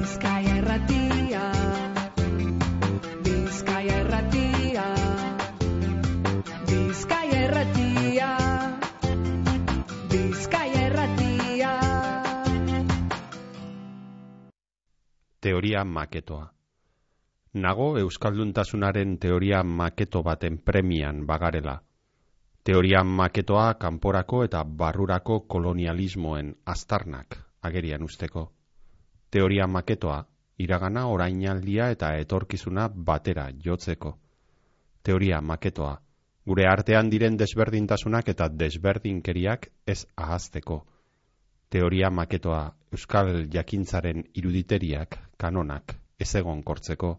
Bizkaia erratia Bizkaia erratia Bizkaia erratia Bizkaia erratia Teoria maketoa. Nago euskalduntasunaren teoria maketo baten premian bagarela. Teoria maketoa kanporako eta barrurako kolonialismoen aztarnak agerian usteko. Teoria maketoa iragana orainaldia eta etorkizuna batera jotzeko. Teoria maketoa gure artean diren desberdintasunak eta desberdinkeriak ez ahazteko. Teoria maketoa euskal jakintzaren iruditeriak, kanonak, ez egon kortzeko.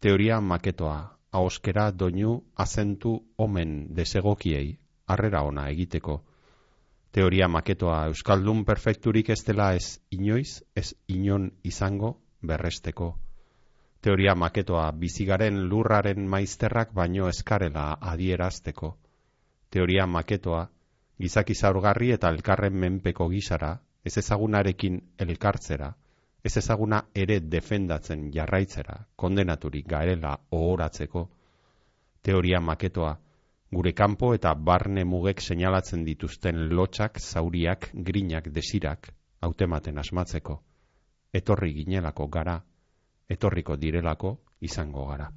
Teoria maketoa ahoskera doinu azentu omen desegokiei harrera ona egiteko. Teoria maketoa euskaldun perfekturik ez dela ez inoiz, ez inon izango berresteko. Teoria maketoa bizigaren lurraren maizterrak baino eskarela adierazteko. Teoria maketoa gizaki zaurgarri eta elkarren menpeko gisara, ez ezagunarekin elkartzera, ez ezaguna ere defendatzen jarraitzera, kondenaturik garela ohoratzeko, teoria maketoa, gure kanpo eta barne mugek seinalatzen dituzten lotxak, zauriak, grinak, desirak, hautematen asmatzeko, etorri ginelako gara, etorriko direlako izango gara.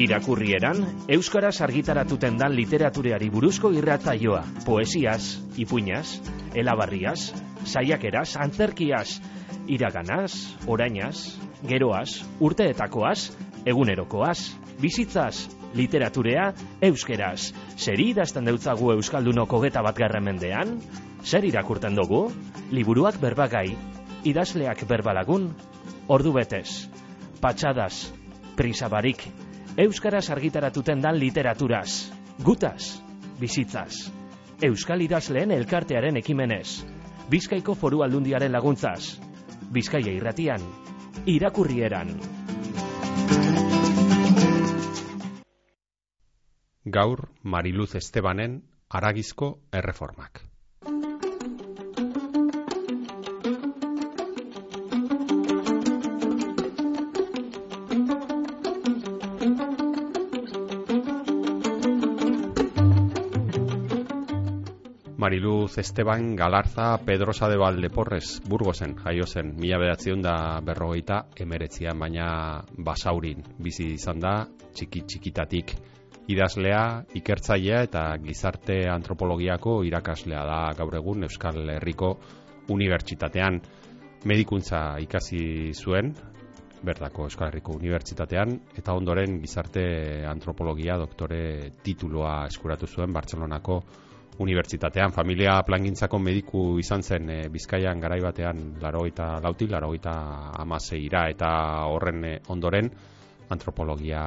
Irakurrieran, Euskaraz argitaratuten dan literatureari buruzko irratzaioa, poesiaz, ipuñaz, elabarriaz, saiakeraz, antzerkiaz, iraganaz, orainaz, geroaz, urteetakoaz, egunerokoaz, bizitzaz, literaturea, euskeraz. Zer idazten deutzagu Euskaldunoko geta bat mendean? Zer irakurten dugu? Liburuak berbagai, idazleak berbalagun, ordu betez, patxadas, prisabarik, Euskaraz argitaratuten dan literaturaz, gutaz, bizitzaz. Euskal idazleen elkartearen ekimenez, Bizkaiko foru aldundiaren laguntzaz, Bizkaia irratian, irakurrieran. Gaur Mariluz Estebanen Aragizko Erreformak. Mariluz Esteban Galarza Pedrosa de Valdeporres Burgosen jaio zen mila bedatzion da berrogeita emeretzian baina basaurin bizi izan da txiki txikitatik idazlea, ikertzailea eta gizarte antropologiako irakaslea da gaur egun Euskal Herriko Unibertsitatean. Medikuntza ikasi zuen bertako Euskal Herriko Unibertsitatean eta ondoren gizarte antropologia doktore tituloa eskuratu zuen Bartzelonako unibertsitatean, familia plangintzako mediku izan zen e, Bizkaian garai batean larogeita lauti, larogeita amaseira eta horren e, ondoren antropologia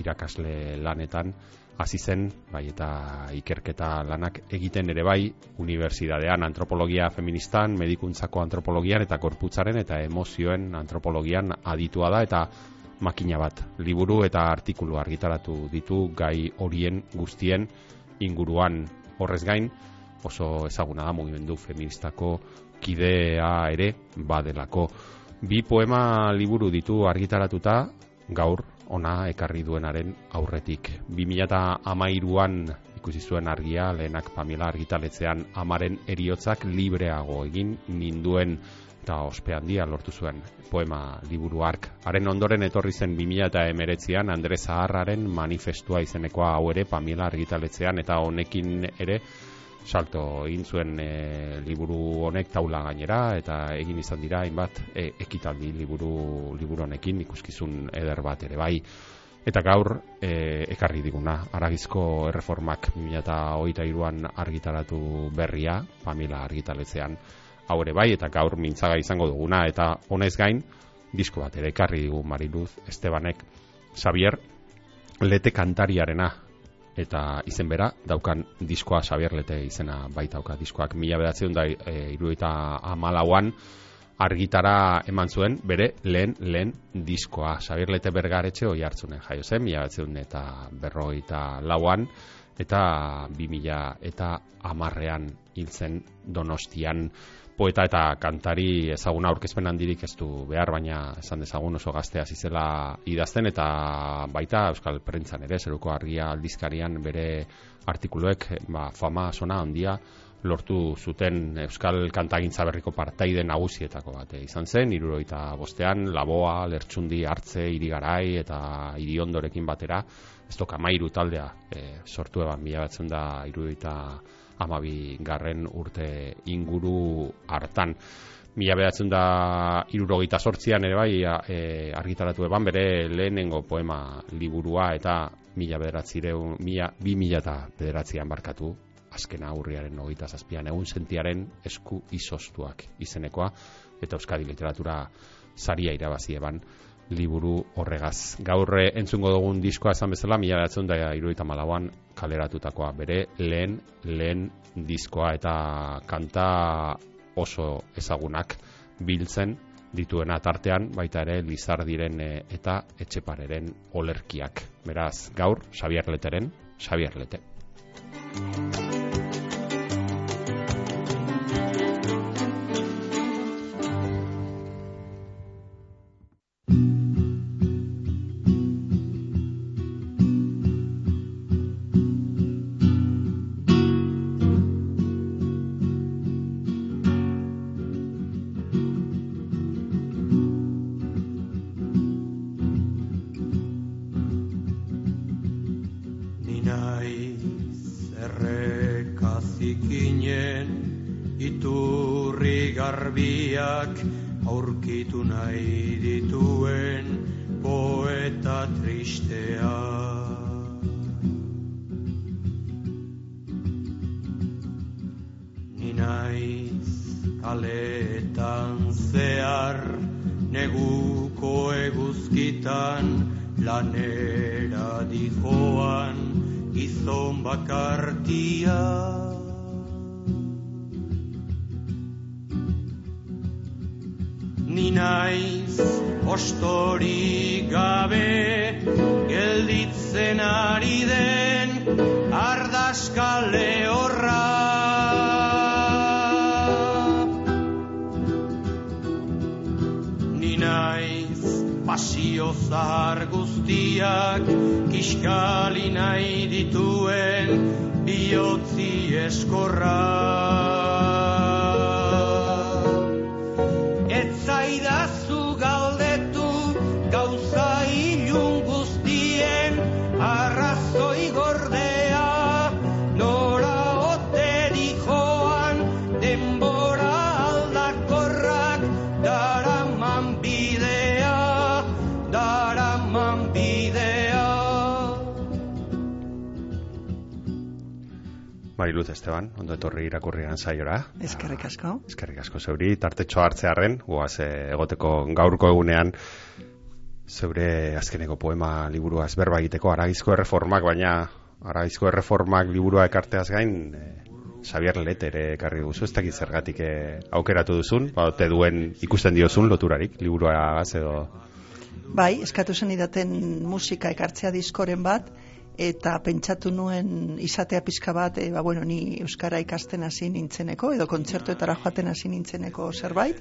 irakasle lanetan hasi zen, bai eta ikerketa lanak egiten ere bai unibertsitatean antropologia feministan, medikuntzako antropologian eta korputzaren eta emozioen antropologian aditua da eta makina bat liburu eta artikulu argitaratu ditu gai horien guztien inguruan horrez gain oso ezaguna da mugimendu feministako kidea ere badelako. Bi poema liburu ditu argitaratuta gaur ona ekarri duenaren aurretik. 2013an ikusi zuen argia lehenak Pamela argitaletzean amaren eriotzak libreago egin ninduen eta ospe handia lortu zuen poema liburu ark. Haren ondoren etorri zen 2019an Andre Zaharraren manifestua izenekoa hau ere Pamela argitaletzean eta honekin ere salto egin zuen e, liburu honek taula gainera eta egin izan dira hainbat e, ekitaldi liburu liburu honekin ikuskizun eder bat ere bai. Eta gaur e, ekarri diguna, aragizko erreformak 2008an argitaratu berria, Pamela argitaletzean hau ere bai, eta gaur mintzaga izango duguna, eta honez gain, disko bat ere ekarri digu Mariluz Estebanek, Xavier Lete kantariarena, eta izen bera, daukan diskoa Xavier Lete izena baita dauka diskoak, mila bedatzen da e, iruita amalauan, argitara eman zuen, bere lehen, lehen diskoa. Xavier Lete bergaretxe hoi hartzunen jaio zen, mila bedatzen eta berroita lauan, eta bi mila eta amarrean hil zen donostian poeta eta kantari ezaguna aurkezpen handirik ez du behar, baina esan dezagun oso gaztea zizela idazten, eta baita Euskal Prentzan ere, zeruko argia aldizkarian bere artikuluek ba, fama sona handia lortu zuten Euskal Kantagintza berriko partaide nagusietako bat eh, izan zen, iruroita bostean, Laboa, Lertxundi, Artze, Irigarai eta Iriondorekin batera, ez doka mairu taldea e, sortu eban mila batzen da iruroita amabi garren urte inguru hartan. Mila behatzen da irurogeita sortzian ere bai e, argitaratu eban bere lehenengo poema liburua eta mila bederatzireun, mila, bi mila eta bederatzian barkatu azkena aurriaren hogeita zazpian egun sentiaren esku izostuak izenekoa eta Euskadi literatura saria irabazi eban liburu horregaz. Gaurre entzungo dugun diskoa esan bezala, mila behatzen da iruita malauan kaleratutakoa bere lehen, lehen diskoa eta kanta oso ezagunak biltzen dituena tartean baita ere Lizardiren e, eta Etxepareren olerkiak. Beraz, gaur Xabier Leteren, Xabier Lete. Zahar guztiak kiskali nahi dituen bihotzi eskorra. Mariluz Esteban, ondo etorri irakurrian saiora. Eskerrik asko. Eskerrik asko zeuri, tartetxo hartzearren, guaz eh, egoteko gaurko egunean, zeure azkeneko poema liburua ezberba egiteko, aragizko erreformak, baina aragizko erreformak liburua ekarteaz gain, eh, Xabier Let ere ekarri duzu, ez dakit zergatik eh, aukeratu duzun, ba, te duen ikusten diozun loturarik, liburua edo... Bai, eskatu zen idaten musika ekartzea diskoren bat, eta pentsatu nuen izatea pizka bat, e, ba, bueno, ni Euskara ikasten hasi nintzeneko, edo kontzertuetara joaten hasi nintzeneko zerbait,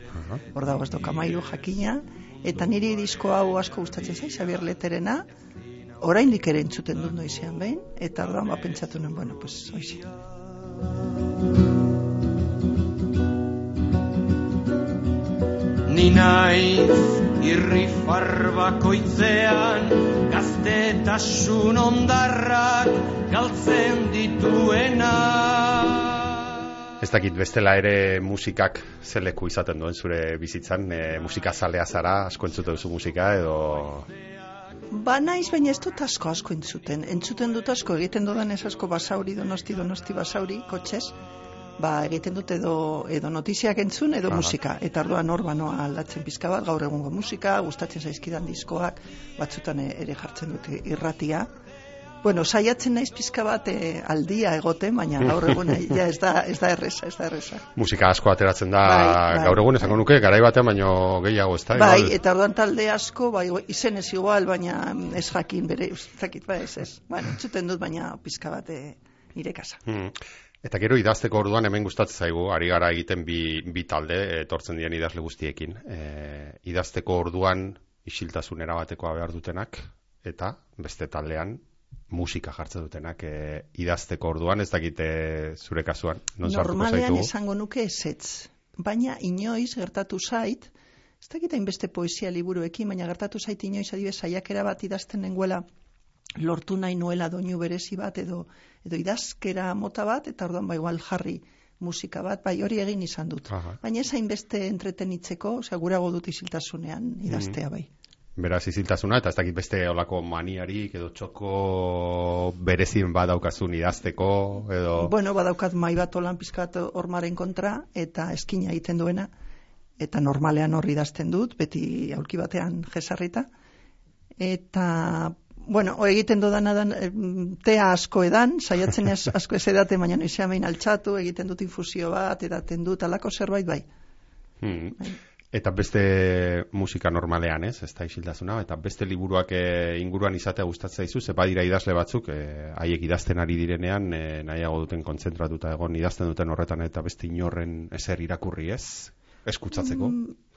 hor dago ez dokamairu jakina, eta niri disko hau asko gustatzen zai, Xabier Leterena, oraindik ere entzuten dut noizean behin, eta orduan ba pentsatu nuen, bueno, pues, oixe. Ni naiz irrifar bakoitzean gaztetasun ondarrak galtzen dituena. Ez dakit bestela ere musikak zeleku izaten duen zure bizitzan, e, musika zalea zara, asko entzute duzu musika, edo... Ba naiz, baina ez dut asko asko entzuten. Entzuten dut asko, egiten dudan ez asko basauri, donosti, donosti basauri, kotxez, ba egiten dut edo, edo notiziak entzun, edo Aha. musika. Eta orduan hor banoa aldatzen pizka bat, gaur egungo musika, gustatzen zaizkidan diskoak, batzutan e- ere jartzen dut irratia. Bueno, saiatzen naiz pizka bat e, aldia egoten, baina gaur egun ja ez da, ez da erresa, ez da erresa. musika asko ateratzen da Bai, bai, gaur egun esango nuke garai batean baino gehiago ez da Bai, igual? eta orduan talde asko, bai, izen ez igual, baina ez jakin bere, ez dakit, bai, ez ez. Bueno, dut, baina pizka bat eh, nire kasa. Mm. Eta gero idazteko orduan hemen gustatzen zaigu, ari gara egiten bi, bi talde, etortzen diren idazle guztiekin. E, idazteko orduan isiltasun erabatekoa behar dutenak, eta beste taldean musika jartzen dutenak e, idazteko orduan, ez dakite zure kasuan. Non Normalean esango nuke ezetz. Baina inoiz gertatu zait, ez dakit beste poesia liburuekin, baina gertatu zait inoiz adibidez saiakera bat idazten nengoela lortu nahi nuela doinu berezi bat edo edo idazkera mota bat eta orduan ba igual jarri musika bat, bai hori egin izan dut. Aha. Baina ez hainbeste entretenitzeko, osea gurago dut isiltasunean idaztea bai. Beraz isiltasuna, eta ez dakit beste olako maniarik, edo txoko berezin badaukazun idazteko, edo... Bueno, badaukat mai bat olan pizkat hormaren kontra eta eskina egiten duena eta normalean horri idazten dut, beti aulki batean jesarrita. Eta bueno, o egiten dudana da em, tea asko edan, saiatzen ez asko ez edate, baina noizean behin altxatu, egiten dut infusio bat, edaten dut, alako zerbait bai. Hmm. Eta beste musika normalean, ez, ez da isiltasuna, eta beste liburuak e, inguruan izatea gustatzen zaizu, ze badira idazle batzuk, e, haiek idazten ari direnean, e, nahiago duten kontzentratuta egon idazten duten horretan, eta beste inorren ezer irakurri, ez? Eskutsatzeko. Mm, Behar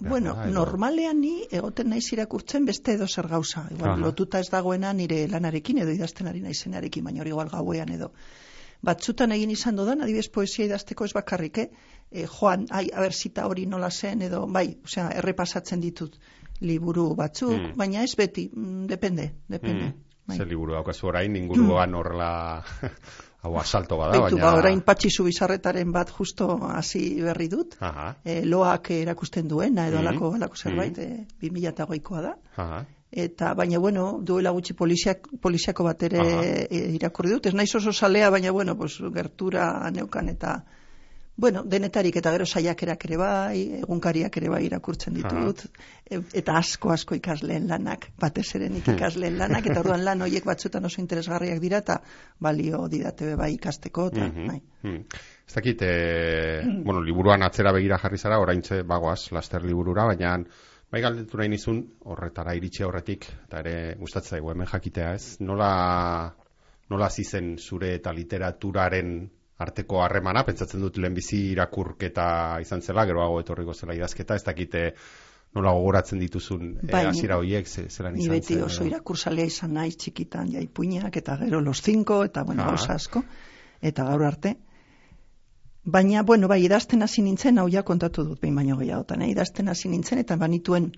Bueno, da, normalean ni egoten naiz irakurtzen beste edo zer gauza. Igual, Aha. lotuta ez dagoena nire lanarekin edo idazten ari naizenarekin, baina hori igual gauean edo. Batzutan egin izan dudan, adibidez poesia idazteko ez bakarrik, eh? E, joan, ai, aber zita hori nola zen, edo, bai, osea, errepasatzen ditut liburu batzuk, Mm. baina ez beti, mm, depende, depende. Mm. Bai. Ze liburu daukazu orain, inguruan horrela, hau asalto bada, Beitu, baina... ba, orain patxizu bizarretaren bat justo hasi berri dut, Aha, e, loak erakusten duena, edo Mhm. alako, alako zerbait, e, 2008koa da. aha. Eta, baina, bueno, duela gutxi poliziak, poliziako bat ere e, irakurri dut. Ez naiz oso salea, baina, bueno, pues, gertura neukan eta, bueno, denetarik eta gero saiakerak ere bai, egunkariak ere bai irakurtzen ditut. E, eta asko, asko ikasleen lanak, batez ere nik ikasleen lanak, eta orduan lan horiek batzutan oso interesgarriak dira, eta balio didate bai ikasteko, eta, Mhm, bai. mhm. Ez dakit, e, bueno, liburuan atzera begira jarri zara, oraintze bagoaz, laster liburura, baina bai galdetu nahi nizun, horretara iritsi horretik, eta ere gustatzen zaigu hemen jakitea, ez? Nola, nola hasi zen zure eta literaturaren arteko harremana, pentsatzen dut lehenbizi irakurketa izan zela, geroago etorriko zela idazketa, ez dakite nola gogoratzen dituzun e, Bai, hasiera horiek, ze, zelan Ni izan beti zen, oso irakursalea izan naiz txikitan jaipuinak eta gero los cinco eta bueno, Ah. gauza asko eta gaur arte. Baina, bueno, bai, idazten hasi nintzen, hau ja kontatu dut behin baino gehiagotan, eh? idazten hasi nintzen eta banituen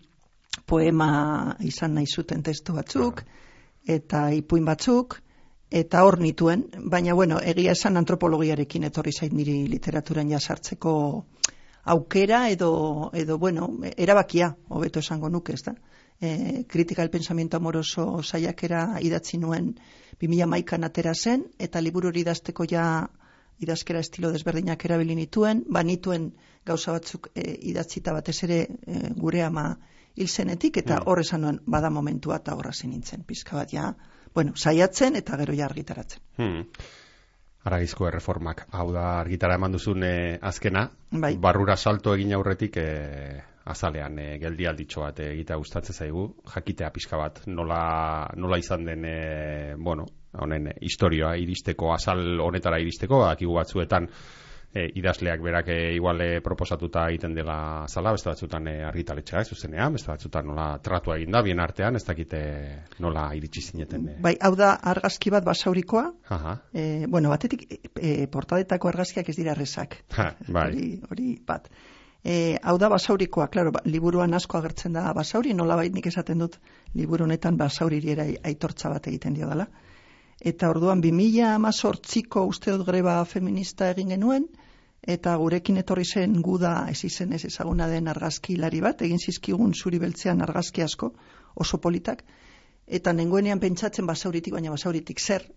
poema izan nahi zuten testu batzuk, eta ipuin batzuk, eta hor nituen, baina, bueno, egia esan antropologiarekin etorri zait niri literaturan ja sartzeko aukera edo, edo bueno, erabakia, hobeto esango nuke, ez da? E, kritika el pensamiento amoroso saiakera idatzi nuen 2011an atera zen, eta liburu hori idazteko ja idazkera estilo desberdinak erabili nituen, banituen gauza batzuk e, idatzita batez ere e, gure ama hil zenetik, eta Mm. hor esan nuen bada momentua eta horra nintzen, pizka bat ja, bueno, saiatzen eta gero ja argitaratzen. Hmm. Aragizko erreformak. Hau da argitara eman duzun eh, azkena. Bai. Barrura salto egin aurretik eh, azalean eh, geldialditxo bat egitea gustatzen zaigu. Jakitea pixka bat nola, nola izan den eh, bueno, honen eh, historioa iristeko, azal honetara iristeko, akigu batzuetan eh, idazleak berak eh, igual eh, proposatuta egiten dela zala, beste batzutan eh, argitaletxea, ez zuzenean, beste batzutan nola tratua egin da, bien artean, ez dakite nola iritsi zineten. Eh. Bai, hau da argazki bat basaurikoa, Aha, e, bueno, batetik e, e, portadetako argazkiak ez dira errezak. Ha, bai. Hori, hori bat. E, hau da basaurikoa, klaro, ba, liburuan asko agertzen da basauri, nola nik esaten dut liburu honetan basauriri ere aitortza bat egiten dio dela. Eta orduan 2018ko uste dut greba feminista egin genuen, eta gurekin etorri zen guda ez izen ez ezaguna den argazkilari bat, egin zizkigun zuri beltzean argazki asko, oso politak, eta nengoenean pentsatzen basauritik, baina basauritik zer,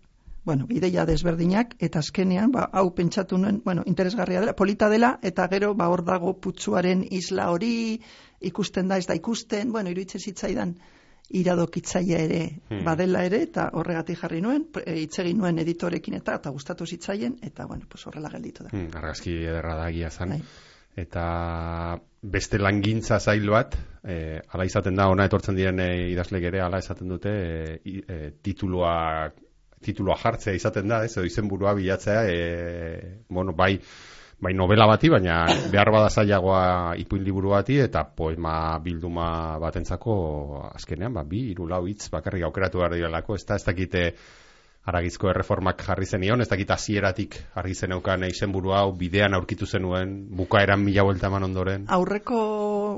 bueno, ideia desberdinak, eta azkenean, ba, hau pentsatu nuen, bueno, interesgarria dela, polita dela, eta gero, ba, hor dago putzuaren isla hori, ikusten da, ez da ikusten, bueno, iruditzen zitzaidan, iradokitzaia ere Hmm. badela ere, eta horregatik jarri nuen, e, hitz egin nuen editorekin eta, eta gustatu zitzaien, eta, bueno, pues horrela gelditu da. Hmm, argazki ederra da egia zan. Bai. Eta beste langintza zail bat, e, ala izaten da, ona etortzen diren e, idazlek ere, ala esaten dute, e, e, tituluak tituloa jartzea izaten da, ez, izenburua bilatzea, e, bueno, bai, bai novela bati, baina behar bada zailagoa ipuin liburu bati, eta poema bilduma batentzako azkenean, ba, bi, hiru lau hitz bakarrik aukeratu behar direlako, ez da, ez dakite aragizko erreformak jarri zenion, ez dakit hasieratik argi zeneukan izenburu hau bidean aurkitu zenuen, bukaeran mila vuelta eman ondoren. Aurreko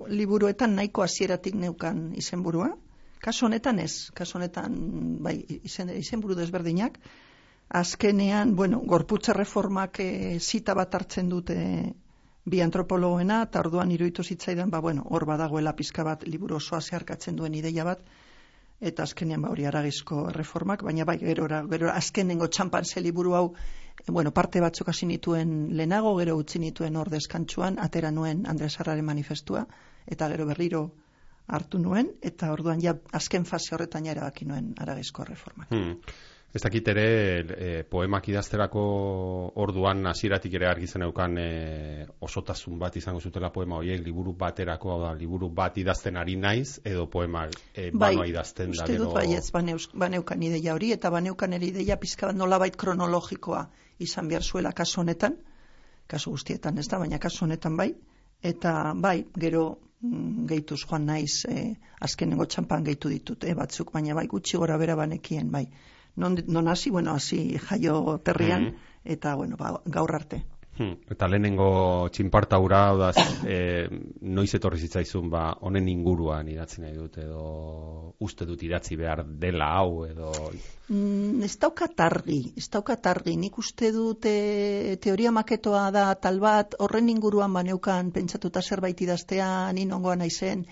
liburuetan nahiko hasieratik neukan izenburua. Kasu honetan ez, kasu honetan bai, izen, izenburu desberdinak. Azkenean, bueno, gorputza reformak e, zita bat hartzen dute bi antropologoena, eta orduan iruditu zitzaidan, ba, bueno, hor badagoela pizka bat liburu osoa zeharkatzen duen ideia bat, eta azkenean ba hori aragizko reformak, baina bai, gero, gero azkenengo txampan ze liburu hau, e, bueno, parte batzuk hasi nituen lehenago, gero utzi nituen hor deskantsuan, atera nuen Andres Arraren manifestua, eta gero berriro hartu nuen, eta orduan ja azken fase horretan ja erabaki nuen aragizko reformak. Hmm. Ez dakit ere e, poemak idazterako orduan hasieratik ere argi zeneukan e, osotasun bat izango zutela poema horiek liburu baterako da liburu bat idazten ari naiz edo poema e, bai, banoa idazten da uste gero dut bai ez baneus, baneukan ideia hori eta baneukan ere ideia pizka bat nolabait kronologikoa izan behar zuela kasu honetan. Kasu guztietan ez da baina kasu honetan bai. Eta bai gero mm, gehituz joan naiz e, azkenengo txampan gehitu ditut e, batzuk baina bai gutxi gora bera banekien bai non, non hasi, bueno, hasi jaio terrian, Mhm. eta, bueno, ba, gaur arte. Hmm. Eta lehenengo txinparta hura, da, e, noiz etorri zitzaizun, ba, honen inguruan idatzi nahi dut, edo uste dut idatzi behar dela hau, edo... Mm, ez daukat argi, ez daukat argi. Nik uste dut e, teoria maketoa da tal bat, horren inguruan baneukan pentsatuta zerbait idaztea, ni nongoa naizen,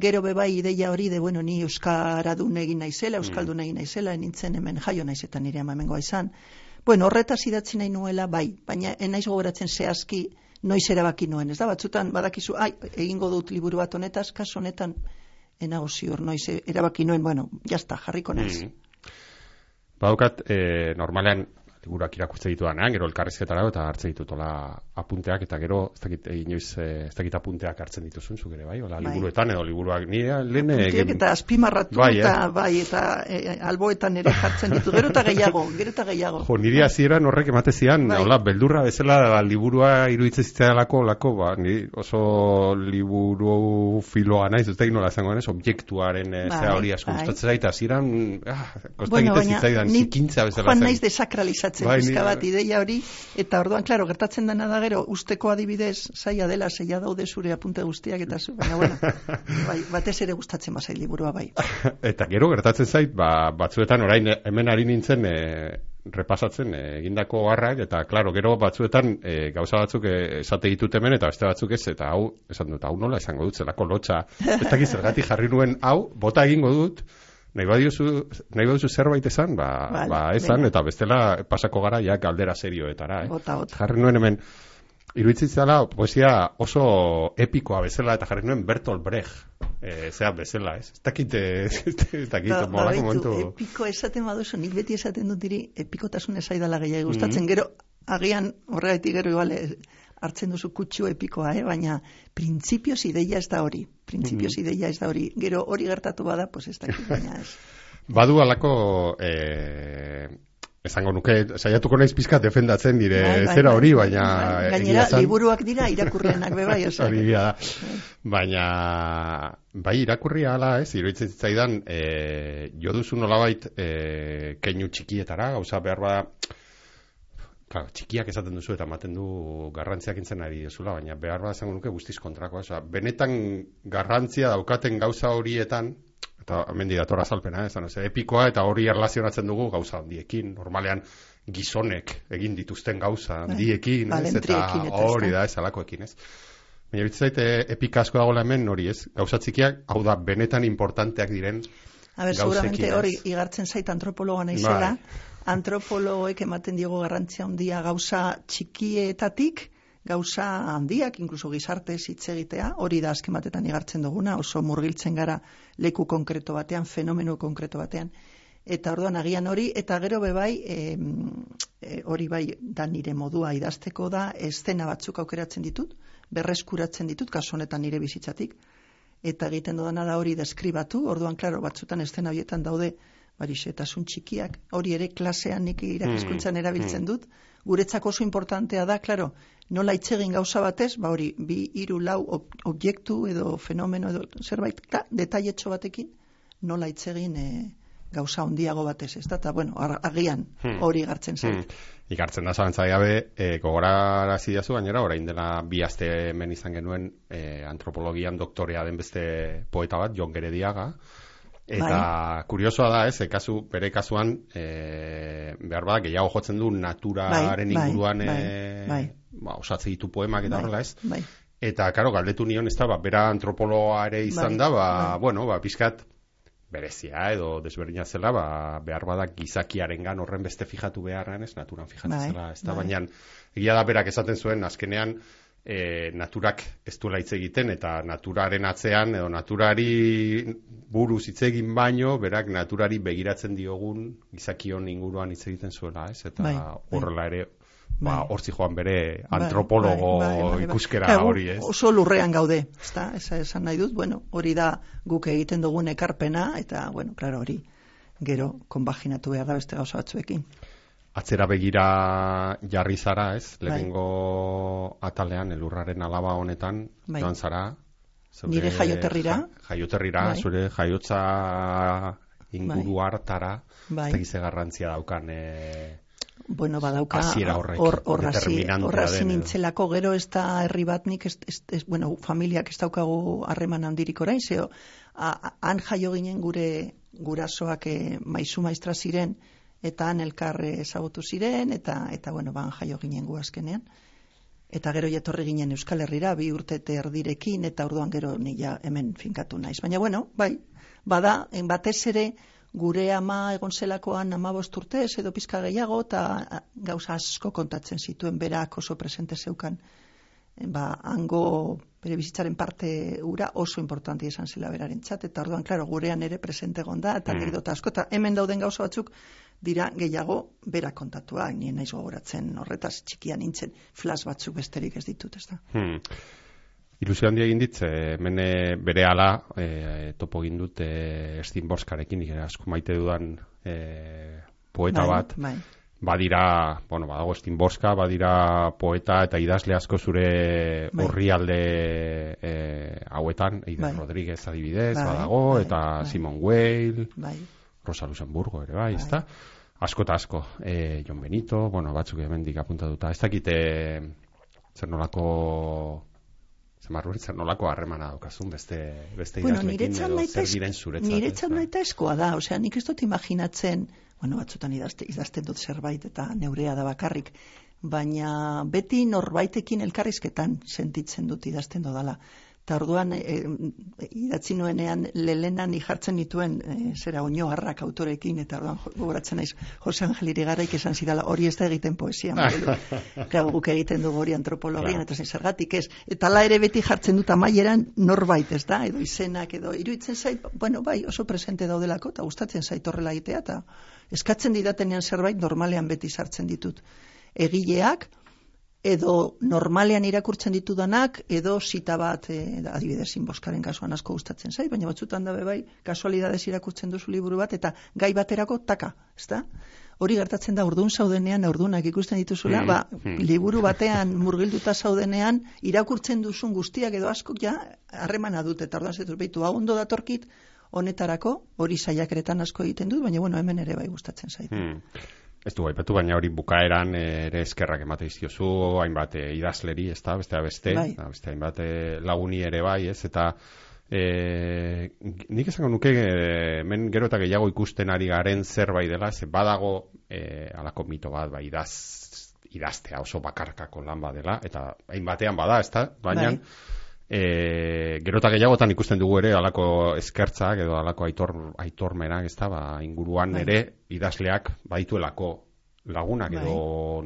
gero bebai ideia hori de, bueno, ni euskaradun egin naizela, euskaldun egin naizela, nintzen hemen jaio naiz eta nire hemengoa izan. Bueno, horretaz idatzi nahi nuela, bai, baina enaiz gogoratzen zehazki noiz erabaki nuen, ez da, batzutan badakizu, ai, egingo dut liburu bat honetaz, kasu honetan, enago ziur, noiz erabaki nuen, bueno, jazta, jarriko naiz. Mm. Badaukat, e, normalean, liburuak irakurtze ditudanean, gero elkarrizketara eta hartzen ditutola apunteak, eta gero, ez dakit, eh, inoiz, eh, ez dakit apunteak hartzen dituzun, zuk ere, bai? Ola, Bai. liburuetan edo liburuak lehen... eh, Puntiek gen- eta azpimarratu Bai, eh? eta bai eta e, alboetan ere jartzen ditu gero eta gehiago, gero eta gehiago. Jo, niri hasieran horrek emate zian, Bai. hola, beldurra bezala liburua iruditzen zitzaialako, lako, ba, ni oso liburu filoa naiz, ez da nola izango naiz, objektuaren eh, Bai, zea hori asko bai. gustatzen zait, hasieran, ah, kosta Bueno, egiten zitzaidan, ni zikintza bezala joan naiz desakralizatzen Bai, ni- bat ideia hori eta orduan claro gertatzen dena da gero usteko adibidez zaila dela zeia daude zure apunte guztiak eta zu, baina bueno bai, batez ere gustatzen bazai liburua bai Eta gero gertatzen zait, ba, batzuetan orain hemen ari nintzen e, repasatzen eh, egindako garrak, eta klaro, gero batzuetan e, gauza batzuk esate ditut hemen, eta beste batzuk ez, eta hau, esan dut, hau nola esango dut, zelako lotxa, ez dakit zergatik jarri nuen, hau, bota egingo dut, nahi badiozu, nahi baduzu zerbait esan, ba, Vale, ba esan, venga. eta bestela pasako gara ja galdera serioetara, eh? bota bota Jarri nuen hemen, iruditzen zela poesia oso epikoa bezala, eta jarri nuen Bertolt Brecht, e, zea bezala, ez? Ez dakit, eh, ez dakit, Ba- molako babaitu, momentu... epiko esaten baduzu, nik beti esaten dut diri epikotasun esaidala gehiago Mhm. gustatzen gero agian horregatik gero igual eh, hartzen duzu kutsu epikoa, eh? baina printzipioz ideia ez da hori. Printzipioz Mhm. ideia ez da hori. Gero hori gertatu bada, pues ez dakit, baina ez. Badu alako, e, esango nuke, saiatuko naiz pizka defendatzen dire Bai, bai, zera bai. hori, baina... Bai, Gainera, esan- liburuak dira irakurrienak be bai, osea. Hori da. Baina, bai, irakurri ala, ez, iruditzen zitzaidan, e, jo duzu nolabait e, keinu txikietara, gauza behar bada, Claro, txikiak esaten duzu eta ematen du garrantziak intzen ari duzula, baina behar bada esango nuke guztiz kontrakoa. Osea, benetan garrantzia daukaten gauza horietan, eta hemen dator azalpena, ez, epikoa eta hori erlazionatzen dugu gauza handiekin, normalean gizonek egin dituzten gauza Bai, handiekin, ez, eta hori da. ez alakoekin, ez. Baina bitzen zaite epika asko dagoela hemen hori, ez, gauza txikiak, hau da, benetan importanteak diren, A ber, seguramente hori igartzen zait antropologa naizela. Bai. Antropologoek ematen diogo garrantzia handia gauza txikietatik, gauza handiak, inkluso gizarte hitz egitea, hori da azken batetan igartzen duguna, oso murgiltzen gara leku konkreto batean, fenomeno konkreto batean. Eta orduan agian hori, eta gero bebai, e, hori bai da nire modua idazteko da, eszena batzuk aukeratzen ditut, berreskuratzen ditut, kasu honetan nire bizitzatik, eta egiten dudana da hori deskribatu, orduan, klaro, batzutan eszena horietan daude bari xetasun txikiak, hori ere klasean nik irakaskuntzan erabiltzen dut, guretzako oso importantea da, claro, nola hitz egin gauza batez, ba hori, bi, hiru, lau ob- objektu edo fenomeno edo zerbait, ta, detailetxo batekin, nola hitz egin e, gauza handiago batez, ez da, eta bueno, agian Hmm. hori gartzen zait. Hmm. Ikartzen da zalantzai gabe, e, gogorarazi diazu gainera, orain dela bi aste hemen izan genuen e, antropologian doktorea den beste poeta bat, Jon Gerediaga, eta Bai. kuriosoa da, ez, kasu, bere kasuan, e, behar bada, gehiago jotzen du naturaren Bai, bai, inguruan bai, e, bai. ba, osatze ditu poemak eta Bai, horrela, ez? Bai, Eta, karo, galdetu nion, ez da, ba, bera antropologa ere izan Bai, da, ba, bueno, ba, pizkat, berezia edo desberdina zela, ba, behar bada gizakiarengan horren beste fijatu beharren, ez naturan Bai, zela, ez da, bai. baina egia da berak esaten zuen, azkenean, e, naturak ez duela hitz egiten, eta naturaren atzean, edo naturari buruz hitz egin baino, berak naturari begiratzen diogun gizakion inguruan hitz egiten zuela, ez? Eta Bai, bai. horrela ere, ba, Bai. hortzi joan bere Bai, antropologo bai, bai, ikuskera Claro, hori, ez? Oso lurrean gaude, ezta? Esa esan nahi dut, bueno, hori da guk egiten dugun ekarpena eta bueno, claro, hori gero konbaginatu behar da beste gauza batzuekin. Atzera begira jarri zara, ez? Bai. Atalean, elurraren alaba honetan, Bai. joan zara. zeure Nire jaioterrira. ja- jaioterrira, Bai. zure jaiotza inguru hartara, Bai. ez dakit ze garrantzia daukan, e, Bueno, badauka hor hor hasi determinantea hor hasi den, edo. nintzelako gero ez da herri bat nik ez, ez, ez- bueno, familiak ez daukagu harreman handirik orain, zeo han jaio ginen gure gurasoak eh, maizu maistra ziren eta han elkar eh, ezagutu ziren eta eta bueno, ban jaio ginen gu azkenean. Eta gero jetorri ginen Euskal Herrira bi urte erdirekin eta orduan gero ni ja hemen finkatu naiz. Baina bueno, bai, bada en batez ere gure ama egon zelakoan amabost urtez edo pizka gehiago eta gauza asko kontatzen zituen berak oso presente zeukan ba, hango bere bizitzaren parte ura oso importanti esan zela beraren eta orduan, klaro, gurean ere presente egon da, eta Mm. anekdota asko, eta hemen dauden gauza batzuk dira gehiago bera kontatua, nien naiz gogoratzen horretaz txikian nintzen, flash batzuk besterik ez ditut, ez da. Hmm. Ilusio handia egin dit, e, mene bere ala, e, topo egin dut e, Estin Borskarekin, asko maite dudan e, poeta bai, bat, Bai, badira, bueno, badago Estin Borska, badira poeta eta idazle asko zure Bai. orrialde e, hauetan, Eider Bai. Rodríguez adibidez, Bai, badago, bai, eta bai. Simon Weil, bai, Rosa Luxemburgo ere bai, Bai. ezta? Asko eta asko, e, Jon Benito, bueno, batzuk hemendik apuntatuta, ez dakite zer nolako zer marruet, zer nolako harremana daukazun beste, beste Bueno, idazlekin edo zer diren zuretzat. niretzat da? nahita eskoa da, osea, nik ez dut imaginatzen, bueno, batzutan idazte, idazten dut zerbait eta neurea da bakarrik, baina beti norbaitekin elkarrizketan sentitzen dut idazten dodala. Eta orduan, e, idatzi nuenean lelenan jartzen dituen e, zera oino harrak autorekin, eta orduan gogoratzen naiz Jose Angel Irigarraik esan zidala, hori ez da egiten poesia. Marildu." Claro, guk egiten dugu hori antropologian, eta zen zergatik ez. Eta la ere beti jartzen dut amaieran norbait, ez da? Edo izenak, edo iruditzen zait, bueno, bai, oso presente daudelako, eta gustatzen zait horrela egitea, eta eskatzen didatenean zerbait normalean beti sartzen ditut. Egileak, edo normalean irakurtzen ditudanak, edo zita bat, e, adibidez, inboskaren kasuan asko gustatzen zait, baina batzutan dabe bai, kasualidades irakurtzen duzu liburu bat, eta gai baterako taka, ezta? Hori gertatzen da urdun zaudenean, urdunak ikusten dituzula, Mm, ba, mm. liburu batean murgilduta zaudenean, irakurtzen duzun guztiak edo askok ja harremana dut, eta orduan zetuz behitu, hau ondo datorkit, honetarako, hori saiakeretan asko egiten dut, baina bueno, hemen ere bai gustatzen zait. Hmm. Ez du gaipatu, baina hori bukaeran eh, ere eskerrak emate izkiozu, hainbat eh, idazleri, ez da, beste beste, Bai. beste hainbat eh, laguni ere bai, ez, eta e, nik esango nuke e, hemen gero eta gehiago ikusten ari garen zerbait dela, ze badago e, alako mito bat, bai, idaz, idaztea oso bakarkako lan bat dela, eta hainbatean bada, ez da, baina Bai. E, gero eta gehiagotan ikusten dugu ere alako eskertzak edo alako aitor, aitormenak, ez da, ba, inguruan Bai. ere idazleak badituelako lagunak Bai. edo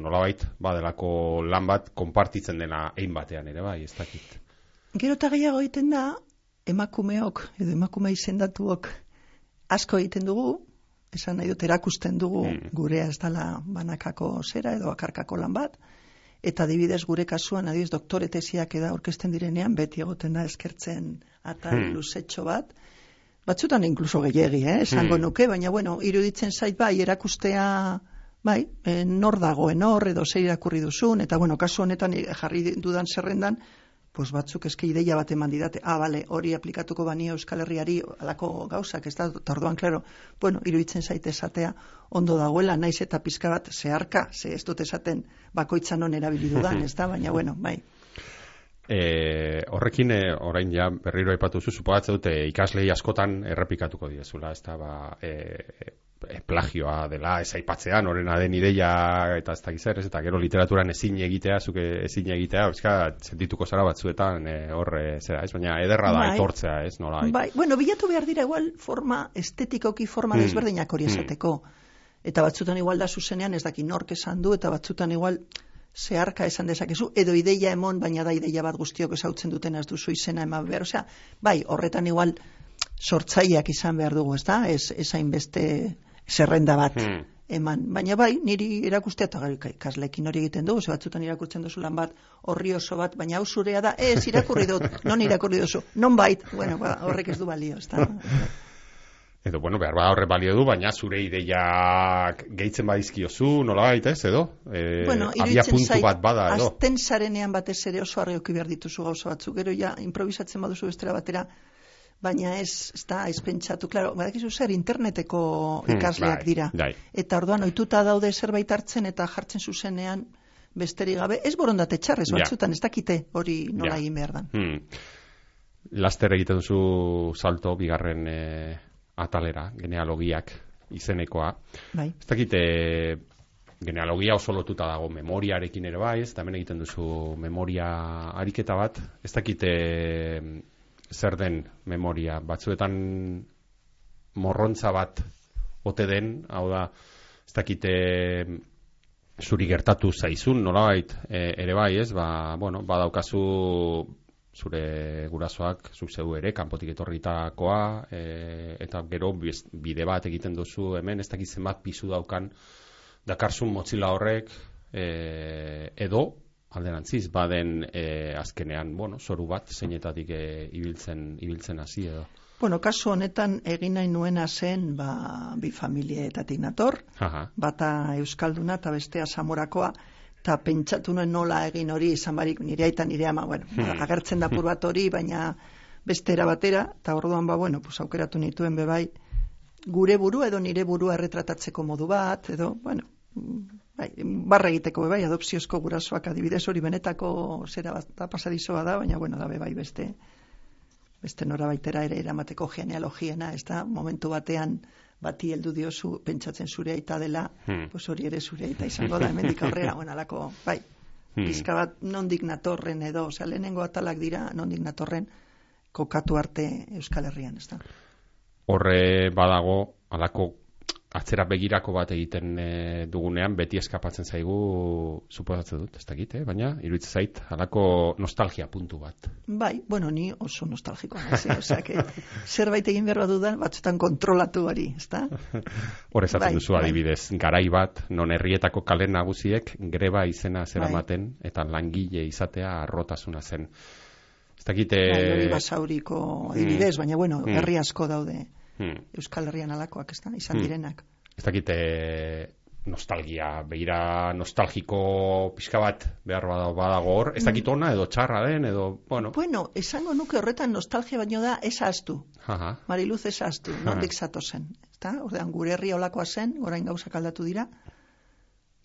nolabait badelako lan bat konpartitzen dena ein batean ere bai, ez dakit. Gero eta gehiago egiten da, emakumeok, edo emakume izendatuok asko egiten dugu, esan nahi dut erakusten dugu Mm. gurea ez dela banakako zera edo akarkako lan bat, eta adibidez gure kasuan, adibidez doktore tesiak eda aurkezten direnean, beti egoten da eskertzen atal Mm. luzetxo bat, batzutan inkluso gehiegi, eh, esango Hmm. nuke, baina bueno, iruditzen zait bai, erakustea, bai, e, nor dagoen hor, edo zer irakurri duzun, eta bueno, kasu honetan eh, jarri dudan zerrendan, pues batzuk eske ideia bat eman didate, ah, bale, hori aplikatuko bani Euskal Herriari alako gauzak, ez da, eta orduan, klaro, bueno, iruditzen zait esatea, ondo dagoela, naiz eta pizka bat zeharka, ze ez dut esaten bakoitzan on erabili dudan, ez da, baina bueno, bai. E, horrekin e, orain ja berriro aipatu zu, supogatzen dute ikaslei askotan errepikatuko diezula, ez da, ba, e, e, plagioa dela, ez aipatzean, horrena den ideia eta ez dakiz ez, eta gero literaturan ezin egitea, zuke ezin egitea, bizka, sentituko zara batzuetan e, hor, e, zera, ez, baina ederra da Bai. aitortzea, ez, nola, Bai, bueno, bilatu behar dira igual forma estetikoki forma Mm. desberdinak hori Mm. esateko. Eta batzutan igual da zuzenean ez daki nork esan du, eta batzutan igual zeharka esan dezakezu, edo ideia emon, baina da ideia bat guztiok esautzen duten ez duzu izena eman behar. Osea, bai, horretan igual sortzaileak izan behar dugu, ez da? Ez, ez hainbeste zerrenda bat Hmm. eman. Baina bai, niri erakustea, eta gero ikasleekin hori egiten dugu, ze batzutan irakurtzen duzu lan bat, horri oso bat, baina hau zurea da, ez, irakurri dut, non irakurri duzu, non bait, bueno, ba, horrek ez du balio, ez da? Edo, bueno, behar bada horre balio du, baina zure ideiak gehitzen badizkiozu, nola ez, edo? E, bueno, abia puntu zait, bat bada, edo? azten zarenean batez ere oso argioki behar dituzu gauza batzuk, gero ja, improvisatzen baduzu bestera batera, baina ez, ez da, ez pentsatu, klaro, badakizu zer, interneteko Hmm, ikasleak bai, dira. bai. Eta orduan, ohituta daude zerbait hartzen eta jartzen zuzenean besterik gabe, ez borondate txarrez, Ja. batzutan, ez dakite hori nola Ja. egin behar dan. Hmm. Laster egiten duzu salto bigarren e, atalera, genealogiak izenekoa. Bai. Ez dakite genealogia oso lotuta dago memoriarekin ere bai, ez, hemen egiten duzu memoria ariketa bat. Ez dakite zer den memoria. Batzuetan morrontza bat ote den, hau da, ez dakite zuri gertatu zaizun, nolabait, e, ere bai, ez, ba, bueno, badaukazu zure gurasoak, zuk zeu ere, kanpotik etorritakoa, e, eta gero biz- bide bat egiten duzu hemen, ez dakit zenbat pisu daukan, dakarzun motzila horrek, e, edo, alderantziz, baden e, azkenean, bueno, zoru bat, zeinetatik e, ibiltzen, ibiltzen hasi edo. Bueno, kasu honetan egin nahi nuena zen, ba, bi familietatik nator, Aha. bata euskalduna eta bestea zamorakoa, eta pentsatu nuen nola egin hori izan barik nire aita nire ama, bueno, Hmm. agertzen da pur bat hori, baina bestera batera, eta orduan ba, bueno, pues aukeratu nituen bebai, gure buru edo nire burua erretratatzeko modu bat, edo, bueno, bai, barra egiteko bebai, adopziozko gurasoak adibidez hori benetako zera bat da pasadizoa da, baina bueno, da bebai beste beste norabaitera ere eramateko genealogiena, ez da, momentu batean bati heldu diozu pentsatzen zure aita dela, Hmm. pues hori ere zure aita izango da, hemendik aurrera, bueno, alako, bai, Hmm. pizka bat nondik natorren edo, osea, lehenengo atalak dira nondik natorren kokatu arte Euskal Herrian, ez da. horre badago alako atzera begirako bat egiten e, dugunean beti eskapatzen zaigu suposatzen dut, ez dakit, eh? baina iruditzen zait alako nostalgia puntu bat. Bai, bueno, ni oso nostalgikoa naiz, eh, osea, que zerbait egin behar dudan, batzutan kontrolatu hori, ez da? Hor esaten Bai, duzu bai. adibidez, garai bat non herrietako kale nagusiek greba izena zeramaten eta langile izatea arrotasuna zen. Ez dakite... Bai, hori basauriko adibidez, baina bueno, Mm. herri asko daude Hmm. Euskal Herrian alakoak, ez da, izan Mm. direnak. ez dakite nostalgia, begira nostalgiko pixka bat behar badago, hor, ez dakit ona edo txarra den, edo, bueno, Bueno, esango nuke horretan nostalgia baino da ez ahaztu. jaja, Mariluz ez ahaztu, nondik zatozen. Ezta? Ordean gure herri olakoa zen, orain gauzak aldatu dira.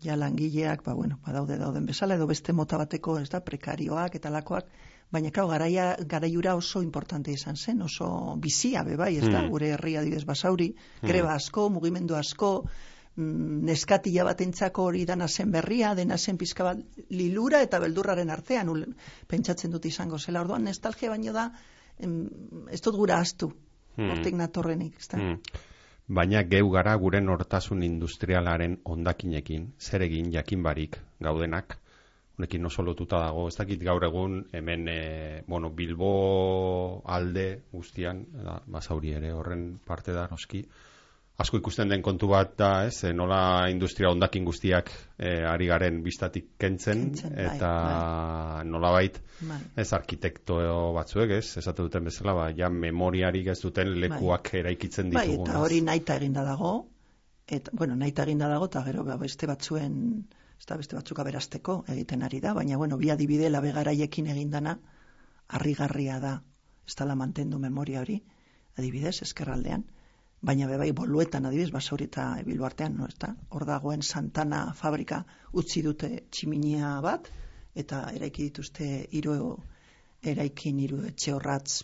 Ja langileak, ba bueno, badaude dauden bezala edo beste mota bateko, ez da, prekarioak eta lakoak, baina kau garaia garaiura oso importante izan zen, oso bizia be bai, ez da, Mm. gure herria adibidez basauri, greba asko, mugimendu asko, mm, neskatila batentzako hori dana zen berria, dena zen pizka bat lilura eta beldurraren artean, ul- pentsatzen dut izango zela. Orduan, nostalgia baino da, em, ez dut gura astu, Hmm. hortik natorrenik, ez da? Mm. Baina geu gara gure nortasun industrialaren ondakinekin, zer egin jakin barik gaudenak, honekin oso lotuta dago, ez dakit gaur egun hemen e, bueno, Bilbo alde guztian, da, basauri ere horren parte da noski, asko ikusten den kontu bat da, ez, e, nola industria ondakin guztiak e, ari garen bistatik kentzen, Kentzen, bai, eta nolabait, Bai. ez arkitekto batzuek, ez, esate duten bezala, ba, ja memoriarik ez duten lekuak eraikitzen Bai, ditugun. eta hori naita eginda dago, eta, bueno, naita eginda dago, eta gero ba, beste batzuen, ez da beste batzuk aberasteko egiten ari da, baina, bueno, bi adibide labegaraiekin egindana, harrigarria da, ez dala mantendu memoria hori, adibidez, eskerraldean, baina bebai boluetan adibidez, basauri eta bilbo artean, no, ez da? Hor dagoen Santana fabrika utzi dute tximinia bat, eta eraiki dituzte hiru eraikin hiru etxe horratz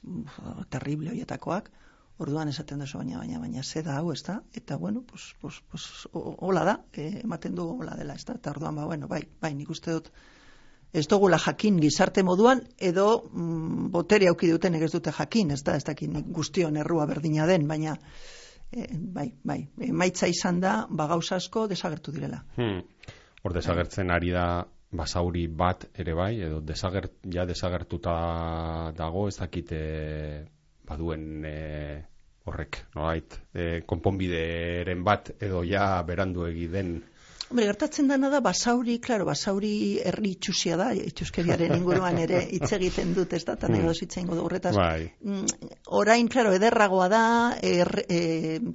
terrible hoietakoak, orduan esaten duzu baina, baina, baina, ze da hau, ez da? Eta, bueno, pues, pues, pues, hola da, eh, ematen du hola dela, ez da? Eta orduan, ba, bueno, bai, bai, nik uste dut, ez dugula jakin gizarte moduan, edo mm, botere auki dutenek ez dute jakin, ez da, ez dakit guztion errua berdina den, baina, e, bai, bai, emaitza izan da, ba gauza asko desagertu direla. Hmm. Hor desagertzen ari da basauri bat ere bai, edo desagert, ja desagertuta dago, ez dakite baduen e, horrek, nolait, e, konponbideren bat, edo ja berandu den Hombre, gertatzen dana da, basauri, claro, basauri herri itxusia da, itxuskeriaren inguruan ere hitz egiten dut, ez da, eta nahi hitz egingo du horretaz. Bai. Mm, orain, claro, ederragoa da, er, e,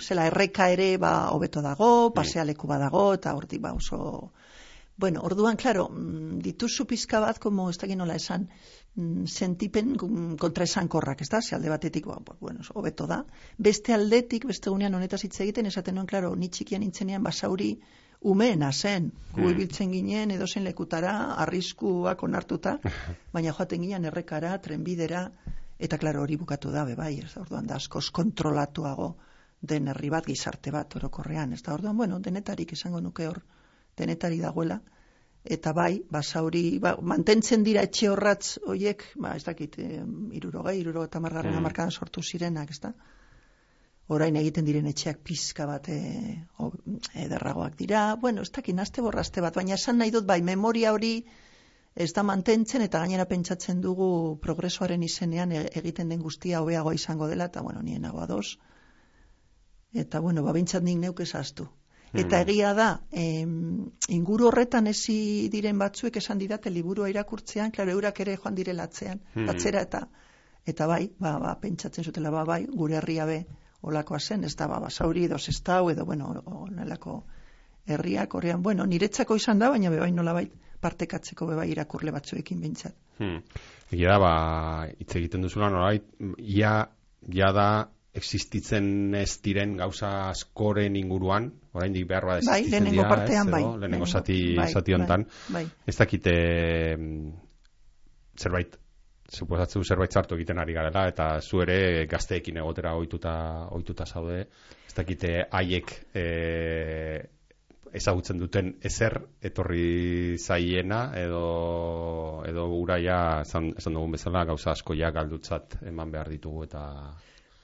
zela, erreka ere, ba, hobeto dago, pasealeku badago, eta hortik, ba, oso... Bueno, orduan, claro, mm, dituzu pizka bat, como ez dakit nola esan, sentipen mm, kontra esan korrak, ez da? Ze alde batetik, ba, ba, bueno, hobeto da. Beste aldetik, beste gunean honetaz hitz egiten, esaten nuen, claro, ni txikian nintzenean basauri umeena zen. Gu Hmm. ibiltzen ginen edozein lekutara, arriskuak onartuta, baina joaten ginen errekara, trenbidera, eta klaro hori bukatu da, be bai, ez da, orduan da askoz kontrolatuago den herri bat, gizarte bat, orokorrean, ez da, orduan, bueno, denetarik esango nuke hor, denetari dagoela, eta bai, basauri, ba, mantentzen dira etxe horratz hoiek, ba, ez dakit, e, irurogei, iruro eta margarren Mm. hamarkadan sortu zirenak, ez da? Orain egiten diren etxeak pizka bat e, o, ederragoak dira, bueno, ez dakit, naste borraste bat, baina esan nahi dut, bai, memoria hori ez da mantentzen, eta gainera pentsatzen dugu progresoaren izenean e- egiten den guztia hobeago izango dela, eta bueno, nien nagoa dos. Eta bueno, babintzat nik neuk esaztu. Eta egia da, em, inguru horretan ezi diren batzuek esan didate liburua irakurtzean, klaro, eurak ere joan direla atzean, Hmm. atzera eta eta bai, ba, ba, pentsatzen zutela, ba, bai, gure herria be olakoa zen, ez da, ba, basauri edo zestau, edo, bueno, onelako herriak, horrean, bueno, niretzako izan da, baina bebai nolabait partekatzeko bebai irakurle batzuekin bintzat. Hmm. Egia da, ba, hitz egiten duzula nolait, ia, ja da, existitzen ez diren gauza askoren inguruan, oraindik behar bada Bai, lehenengo dira, partean, ez, bai. edo, lehenengo zati, bai, zati hontan, Bai, ez dakite mm, zerbait suposatzen du zerbait zartu egiten ari garela eta zu ere gazteekin egotera ohituta ohituta zaude ez dakite haiek e, ezagutzen duten ezer etorri zaiena edo edo uraia esan, esan dugun bezala gauza asko ja galdutzat eman behar ditugu eta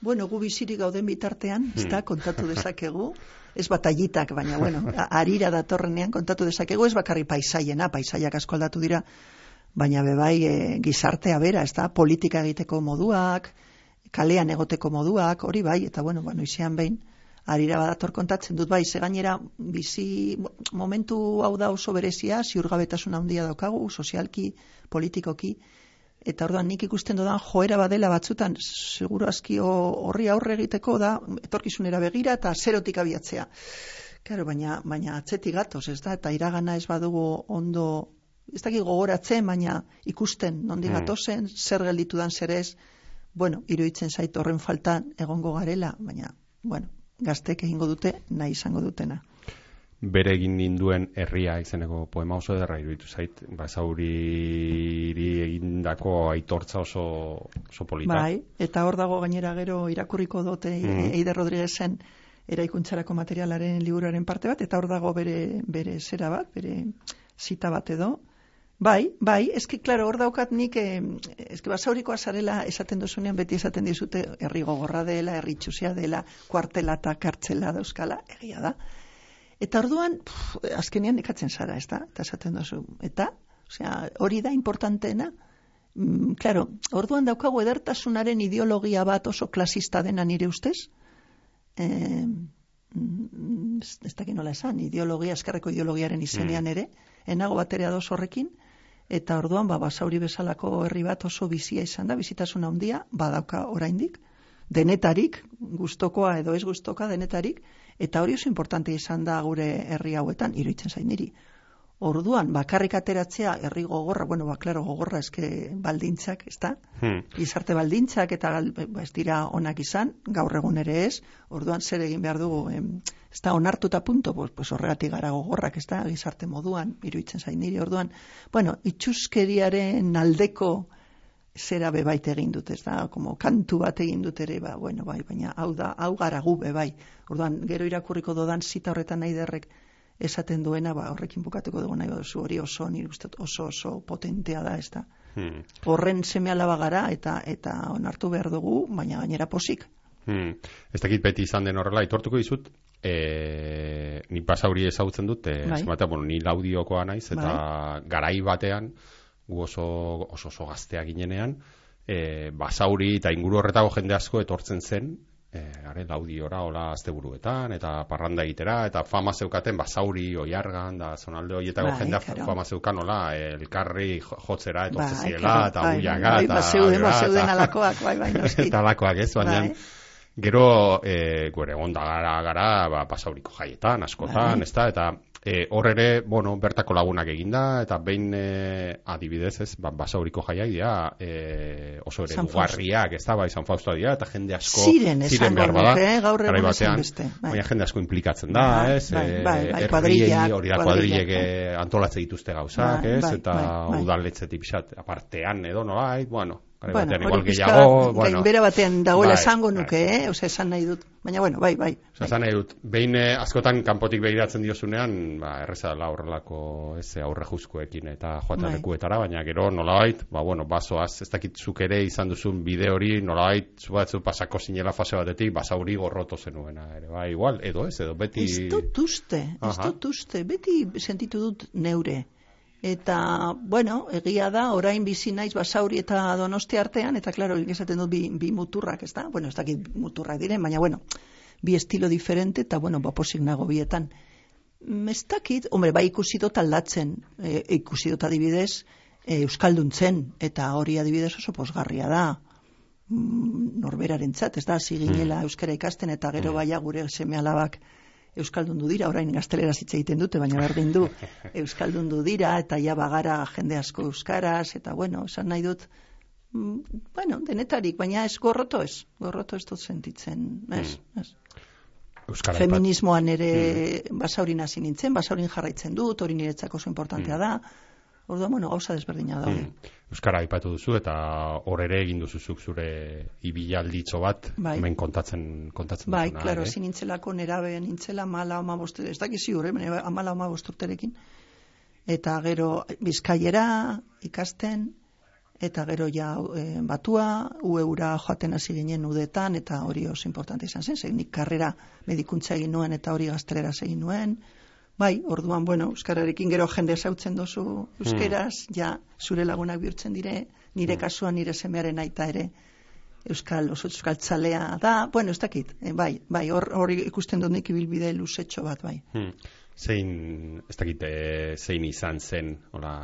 Bueno, gu bizirik gauden bitartean, ez Hmm. da, kontatu dezakegu, ez batallitak, baina, bueno, arira datorrenean kontatu dezakegu, ez bakarri paisaiena, paisaiak asko aldatu dira, baina bebai e, gizartea bera, ez da, politika egiteko moduak, kalean egoteko moduak, hori bai, eta bueno, bueno, izean behin, arira badator kontatzen dut bai, ze gainera bizi momentu hau da oso berezia, ziurgabetasun handia daukagu, sozialki, politikoki, eta orduan nik ikusten dodan joera badela batzutan seguru aski ho- horri aurre egiteko da etorkizunera begira eta zerotik abiatzea. Claro, baina baina atzetik gatoz, ez da? Eta iragana ez badugu ondo ez dakit gogoratzen, baina ikusten nondik Mm. gatozen, zer gelditu dan zer ez, bueno, iruditzen zait horren faltan egongo garela, baina, bueno, gaztek egingo dute, nahi izango dutena. Bere egin ninduen herria izeneko poema oso ederra iruditu zait basauriri egindako aitortza oso oso polita Bai, eta hor dago gainera gero irakurriko dute Mhm. Eider Rodriguezen eraikuntzarako materialaren liburuaren parte bat, eta hor dago bere, bere zera bat, bere zita bat edo. Bai, bai, eski, klaro, hor daukat nik, eh, eski basaurikoa zarela esaten duzunean beti esaten dizute herri gogorra dela, herri txusia dela, kuartela eta kartzela dauzkala, egia da. Eta orduan, pff, azkenean nekatzen zara, ez da? Eta esaten duzu, eta, osea, hori da importanteena, mm, claro, orduan daukagu edertasunaren ideologia bat oso klasista dena nire ustez, mm, ez, ez dakit nola esan, ideologia, eskerreko ideologiaren izenean ere, enago baterea ados horrekin, eta orduan, ba, basauri bezalako herri bat oso bizia izan da, bizitasuna handia, badauka oraindik, denetarik, gustokoa edo ez gustoka denetarik, eta hori oso importante izan da gure herri hauetan, iruditzen zain niri. Orduan, bakarrik ateratzea herri gogorra, bueno, ba, klaro, gogorra eske baldintzak, ez da? Hmm. Gizarte baldintzak eta ba, ez dira onak izan, gaur egun ere ez, orduan zer egin behar dugu, em, ez da onartuta punto, pues, pues horregatik gara gogorrak, ez da, gizarte moduan, iruditzen zain niri, orduan, bueno, itxuskeriaren aldeko zera bebait egin dut, ez da, como kantu bat egin dut ere, ba, bueno, bai, baina hau da, hau gara gu bebai. Orduan, gero irakurriko dodan zita horretan nahi derrek esaten duena, ba, horrekin bukatuko dugu nahi baduzu hori oso, nire uste dut oso oso potentea da, ez da. Hmm. Horren seme alaba gara eta eta onartu behar dugu, baina gainera posik. Hmm. Ez dakit beti izan den horrela, itortuko dizut, e, ni pasauri ezagutzen dut, e, Bai. bai. bueno, ni laudiokoa naiz, eta garai batean, gu oso, oso, oso gaztea ginenean, e, basauri eta inguru horretako jende asko etortzen zen, e, are laudiora, hola asteburuetan, eta parranda egitera, eta fama zeukaten basauri, oiargan, da zonalde horietako Bai, jendea claro. fama zeukan, hola, elkarri jo- jotzera etortzen Bai, zirela, claro, eta bai, uiaga, bai, eta... ba, zeuden, ba, eta- zeuden alakoak, bai, bai, noski. eta alakoak ez, baina Bai. gero e, gure onda gara gara ba, pasauriko jaietan, askotan, Bai. ezta, eta e, hor ere, bueno, bertako lagunak eginda, eta behin e, adibidez ez, ba, basauriko jaiak dira e, oso ere dugarriak, ez da, bai, San Fausto dira, eta jende asko Ziren esango behar bada, eh, gaur egun batean, bai. baina jende asko implikatzen da, Bai, ez, bai, bai, bai, herriei kuadrillak, hori da kuadrillak, kuadrilek e, antolatze dituzte gauzak, Bai, ez, bai, eta bai, bai. udaletzetik pixat apartean edo nolait, bueno, Bueno, batean igual gehiago, bueno, gainbera batean dagoela Bai, esango bai. nuke, eh? Osea, esan nahi dut. Baina, bueno, bai, bai. Osa, esan nahi dut, behin eh, askotan kanpotik begiratzen diozunean, ba, erreza dela horrelako ez aurre juzkoekin eta joaten Bai. lekuetara, baina gero nolabait, ba, bueno, basoaz, ez dakit zuk ere izan duzun bide hori, nolabait, zu batzu pasako zinela fase batetik, basauri gorroto zenuena, ere, ba, igual, edo ez, edo beti... Ez dut uste, ez dut uste, beti sentitu dut neure. Eta, bueno, egia da, orain bizi naiz basauri eta donosti artean, eta klaro, esaten dut bi, bi muturrak, ez da? Bueno, ez dakit muturrak diren, baina, bueno, bi estilo diferente, eta, bueno, baposik nago bietan. Mm, Ez dakit, hombre, bai ikusi dut aldatzen, e, ikusi dut adibidez, e, Euskalduntzen, eta hori adibidez oso posgarria da, mm, norberarentzat, ez da, hasi ginela euskara ikasten eta gero baia gure seme alabak euskaldundu dira, orain gazteleraz hitz egiten dute, baina berdin du. Euskaldundu dira eta ja bagara jende asko euskaraz eta bueno, esan nahi dut mm, bueno, denetarik, baina ez gorroto ez, gorroto ez dut sentitzen, ez, ez. Euskara Feminismoan ere basaurin hasi nintzen, basaurin jarraitzen dut, hori niretzako oso importantea da. Orduan, bueno, gauza desberdina daude. Mm. Euskara aipatu duzu eta hor ere egin duzuzuk zure ibilalditxo bat Bai. hemen kontatzen kontatzen Bai, duzuna, klaro, ere. ezin nintzelako nerabe nintzela mala oma boste, ez dakiz ziur, eh, baina amala oma bosturterekin. Eta gero bizkaiera ikasten, eta gero ja e, batua, ueura joaten hasi ginen udetan, eta hori oso importante izan zen, zein karrera medikuntza egin nuen, eta hori gaztelera egin nuen. Bai, orduan, bueno, euskararekin gero jende zautzen dozu euskeraz, ja zure lagunak bihurtzen dire, nire kasuan nire semearen aita ere, euskal, oso euskaltzalea da, bueno, ez dakit, eh, bai, bai, hor hori ikusten dut nik ibilbide luzetxo bat, bai. Hmm. Zein, ez dakit, eh, zein izan zen, hola,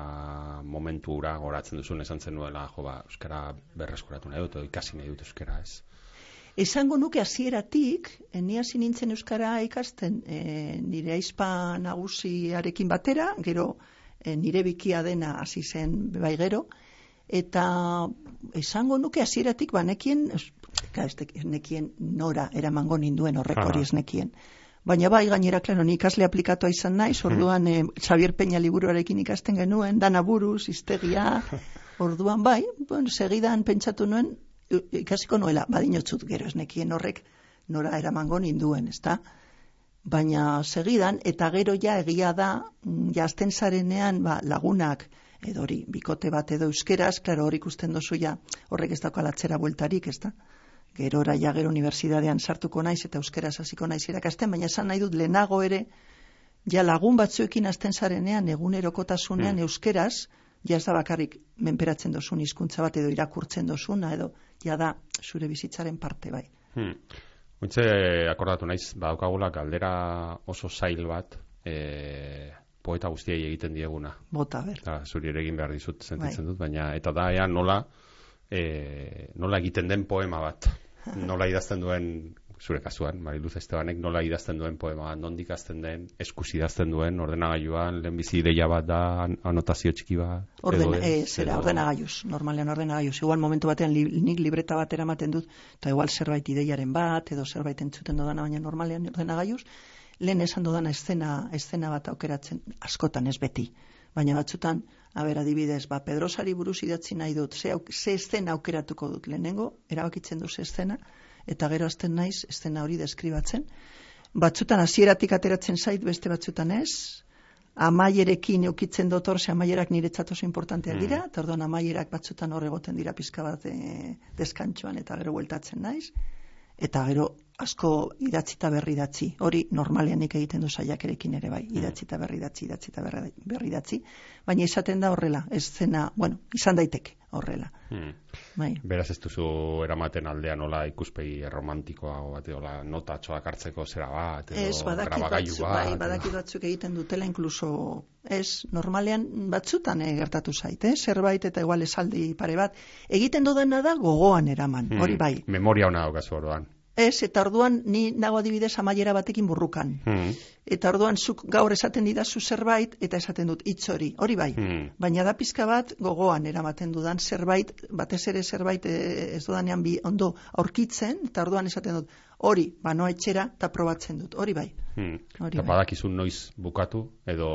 momentu ura goratzen duzun esan zen nuela, jo, ba, euskara berreskuratu nahi dut, edo ikasi nahi dut euskara, ez. Esango nuke hasieratik, eh, ni hasi nintzen euskara ikasten e, nire aizpa nagusiarekin batera, gero e, nire bikia dena hasi zen bai gero, eta esango nuke hasieratik banekien, nekien nora eramango ninduen horrek hori ez nekien. Baina bai, gainera, klaro, ni ikasle aplikatua izan naiz, orduan eh, Xavier Peña liburuarekin ikasten genuen, dana buruz, iztegia, orduan bai, bueno, segidan pentsatu nuen, ikasiko noela, badinotzut gero ez nekien horrek nora eramango ninduen, ezta? Baina segidan, eta gero ja egia da, mm, jazten zarenean ba, lagunak, edo hori, bikote bat edo euskeraz, klaro hori ikusten dozu ja, horrek ez dauka latzera bueltarik, ezta? Gero ja gero unibertsitatean sartuko naiz eta euskeraz hasiko naiz irakasten, baina esan nahi dut lehenago ere, ja lagun batzuekin hasten zarenean egunerokotasunean euskeraz, ja ez da bakarrik menperatzen dozun hizkuntza bat edo irakurtzen dozuna edo ja da zure bizitzaren parte bai. Hmm. Ointze akordatu naiz, badaukagula galdera oso zail bat e, poeta guztiei egiten dieguna. Bota, ber. Eta zuri ere egin behar dizut sentitzen Bai. dut, baina eta da ea nola e, nola egiten den poema bat. Nola idazten duen zure kasuan, Mariluz Estebanek nola idazten duen poema, nondik azten den, eskus idazten duen, ordenagailuan, lehenbizi ideia bat da, an- anotazio txiki bat. Orden, edo eh, ez, zera, edo- ordenagailuz, normalean ordenagailuz. Igual momentu batean li, nik libreta bat eramaten dut, eta igual zerbait ideiaren bat, edo zerbait entzuten dodana, baina normalean ordenagailuz, lehen esan dodana eszena, eszena bat aukeratzen, askotan ez beti. Baina batzutan, haber adibidez, ba, Pedrosari buruz idatzi nahi dut, ze, ze eszena aukeratuko dut lehenengo, erabakitzen du ze eszena, eta gero azten naiz, eszena hori deskribatzen. Batzutan hasieratik ateratzen zait, beste batzutan ez, amaierekin eukitzen dut hor, ze amaierak niretzat oso importanteak dira, eta orduan amaierak batzutan hor egoten dira pizka bat e, deskantxoan eta gero bueltatzen naiz, eta gero asko idatzita berri datzi. Hori normalean nik egiten du saiakerekin ere bai, idatzita berri datzi, idatzita berri, berri datzi, baina izaten da horrela, ez zena, bueno, izan daiteke horrela. Hmm. Bai. Beraz ez duzu eramaten aldea nola ikuspegi romantikoago bat, edo notatxoak hartzeko zera bat, edo Ez, badakit grabagailu batzuk, bat. bai, badakit batzuk egiten dutela inkluso, ez, normalean batzutan eh, gertatu zait, eh, zerbait eta igual esaldi pare bat, egiten dudana da gogoan eraman, Hmm. hori bai. Memoria ona daukazu orduan. Ez, eta orduan ni nago adibidez amaiera batekin burrukan. Hmm. Eta orduan zuk gaur esaten didazu zerbait eta esaten dut hitz hori, hori bai. Hmm. Baina da pizka bat gogoan eramaten dudan zerbait, batez ere zerbait eh, ez dudanean bi ondo aurkitzen, eta orduan esaten dut hori, banoa etxera eta probatzen dut, hori bai. Hmm. Hori Eta bai. badakizu noiz bukatu, edo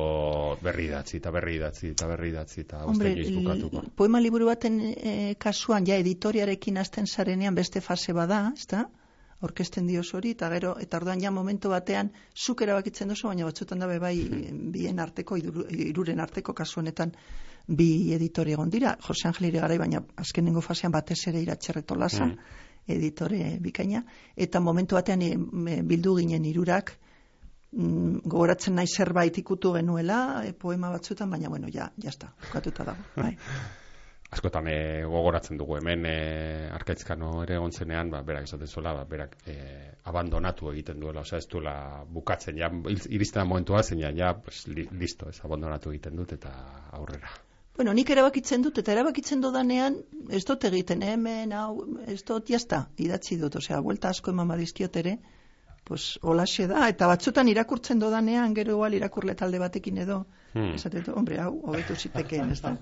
berri idatzi, eta berri idatzi, eta berri idatzi, eta Hombre, inoiz bukatuko. poema liburu baten eh, kasuan ja editoriarekin hasten zarenean beste fase bada, ezta? Orkesten dioz hori, eta gero, eta orduan ja momentu batean zuk erabakitzen duzu, baina batzutan dabe bai bien arteko, iru- iruren arteko kasu honetan bi editore egon dira, Jose Angel Irigarai, baina azkenengo fasean batez ere iratxerreto lasa, Mm. editore bikaina, eta momentu batean eh, me- bildu ginen irurak, mm, gogoratzen nahi zerbait ikutu genuela, eh, poema batzutan, baina bueno, ja, jazta, bukatuta dago. Bai. Askotan e, gogoratzen dugu hemen e, arkaitzkano ere egon zenean, ba, berak esaten zuela, ba, berak e, abandonatu egiten duela, osea ez duela bukatzen, ja, iristen momentua zeinan, ja, pues, li, listo, ez abandonatu egiten dut eta aurrera. Bueno, nik erabakitzen dut, eta erabakitzen dodanean, ez dut egiten, hemen, hau, ez dut, jazta, idatzi dut, osea, buelta asko eman badizkiot ere, pues, holaxe da, eta batzutan irakurtzen dodanean, gero igual irakurle talde batekin edo, Hmm. esaten dut, hombre, hau, hobetu zitekeen, ez da.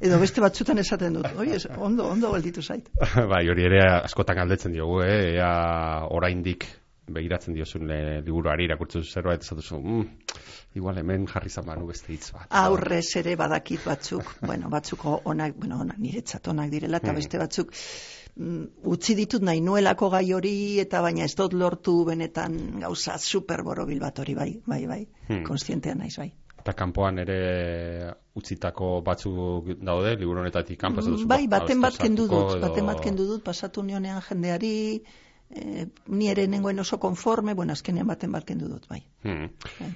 Edo beste batzutan esaten dut, oi, ez, ondo, ondo gelditu zait. bai, hori ere askotan galdetzen diogu, eh? ea oraindik begiratzen diozun le, liburuari irakurtzen zerbait, esatu zu, mm, igual hemen jarri zamanu beste hitz bat. aurrez ere badakit batzuk, bueno, batzuk onak, bueno, onak niretzat onak direla, eta Hmm. beste batzuk utzi ditut nahi nuelako gai hori, eta baina ez dut lortu benetan gauza super borobil bat hori, bai, bai, bai, Hmm. konstientea naiz, bai. Eta kanpoan ere utzitako batzuk daude, liburu honetatik kanpo ez duzu. bai, ba, baten bat kendu dut, edo- baten bat kendu dut, pasatu nionean jendeari, eh, ni ere nengoen oso konforme, bueno, azkenean baten bat kendu dut, bai. Hmm. Bai.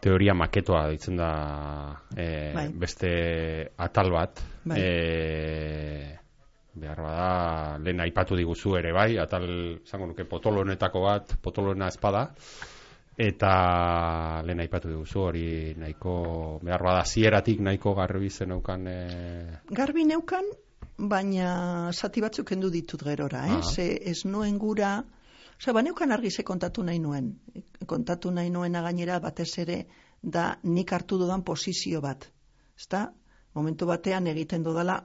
Teoria maketoa ditzen da e, Bai. beste atal bat. Bai. E, behar bada, lehen aipatu diguzu ere bai, atal, zango nuke, potolo honetako bat, potoloena espada, eta lehen aipatu diguzu hori nahiko, behar bada, zieratik nahiko garbi zeneukan e, Garbi neukan, baina zati batzuk kendu ditut gerora, eh? Ah. Ze ez nuen gura, Osea, ba neukan argi ze kontatu nahi nuen. Kontatu nahi nuena gainera batez ere da nik hartu dudan posizio bat. Ezta? Momentu batean egiten dodala,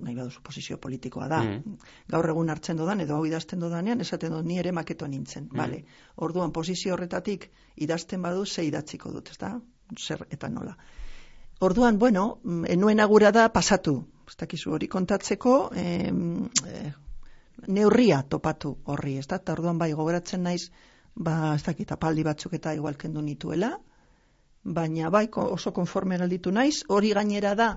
nahi baduzu posizio politikoa da. Mm. Gaur egun hartzen dodan edo hau idazten dodanean esaten dut ni ere maketo nintzen. Mm. Vale. Orduan posizio horretatik idazten badu ze idatziko dut, ezta? Zer eta nola. Orduan, bueno, enuen agura da pasatu. Ez dakizu hori kontatzeko, em, eh, neurria topatu horri, ez da? Eta orduan bai gogoratzen naiz, ba, ez dakit, apaldi batzuk eta igual kendu nituela, baina bai oso konforme gelditu naiz, hori gainera da,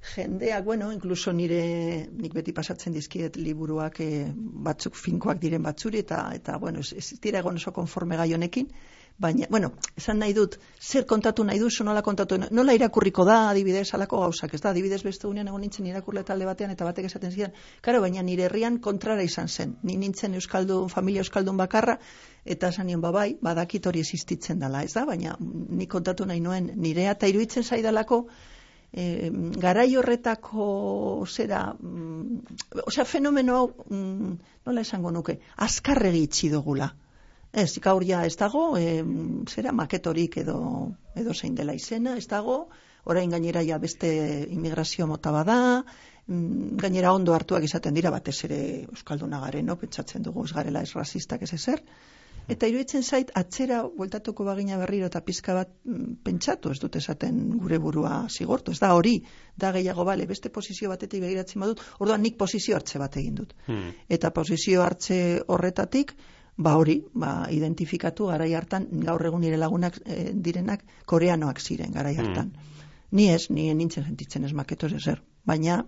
jendeak, bueno, inkluso nire, nik beti pasatzen dizkiet liburuak eh, batzuk finkoak diren batzuri, eta, eta bueno, ez, ez dira egon oso konforme gai honekin, baina, bueno, esan nahi dut, zer kontatu nahi duzu, nola kontatu, nola irakurriko da, adibidez, alako gauzak, ez da, adibidez beste unean egon nintzen irakurle talde batean, eta batek esaten zidan, karo, baina nire herrian kontrara izan zen, ni nintzen euskaldun, familia euskaldun bakarra, eta esan nion, ba bai, badakit hori existitzen dela, ez da, baina ni kontatu nahi nuen, nirea, eta iruditzen zaidalako, e, garai horretako zera, mm, osea, fenomeno hau, mm, nola esango nuke, azkarregi itxi dugula. Ez, gaur ja ez dago, e, zera maketorik edo, edo zein dela izena, ez dago, orain gainera ja beste immigrazio mota bada, mm, gainera ondo hartuak izaten dira batez ere euskalduna garen, no? pentsatzen dugu ez garela ez rasistak ez ezer. Eta iruditzen zait, atzera bueltatuko bagina berriro eta pizka bat mm, pentsatu, ez dut esaten gure burua zigortu. Ez da hori, da gehiago bale, beste posizio batetik begiratzen badut, orduan nik posizio hartze bat egin dut. Hmm. Eta posizio hartze horretatik, ba hori, ba, identifikatu garai hartan, gaur egun nire lagunak eh, direnak, koreanoak ziren garai hartan. Ni ez, ni nintzen sentitzen ez maketos ezer. Baina,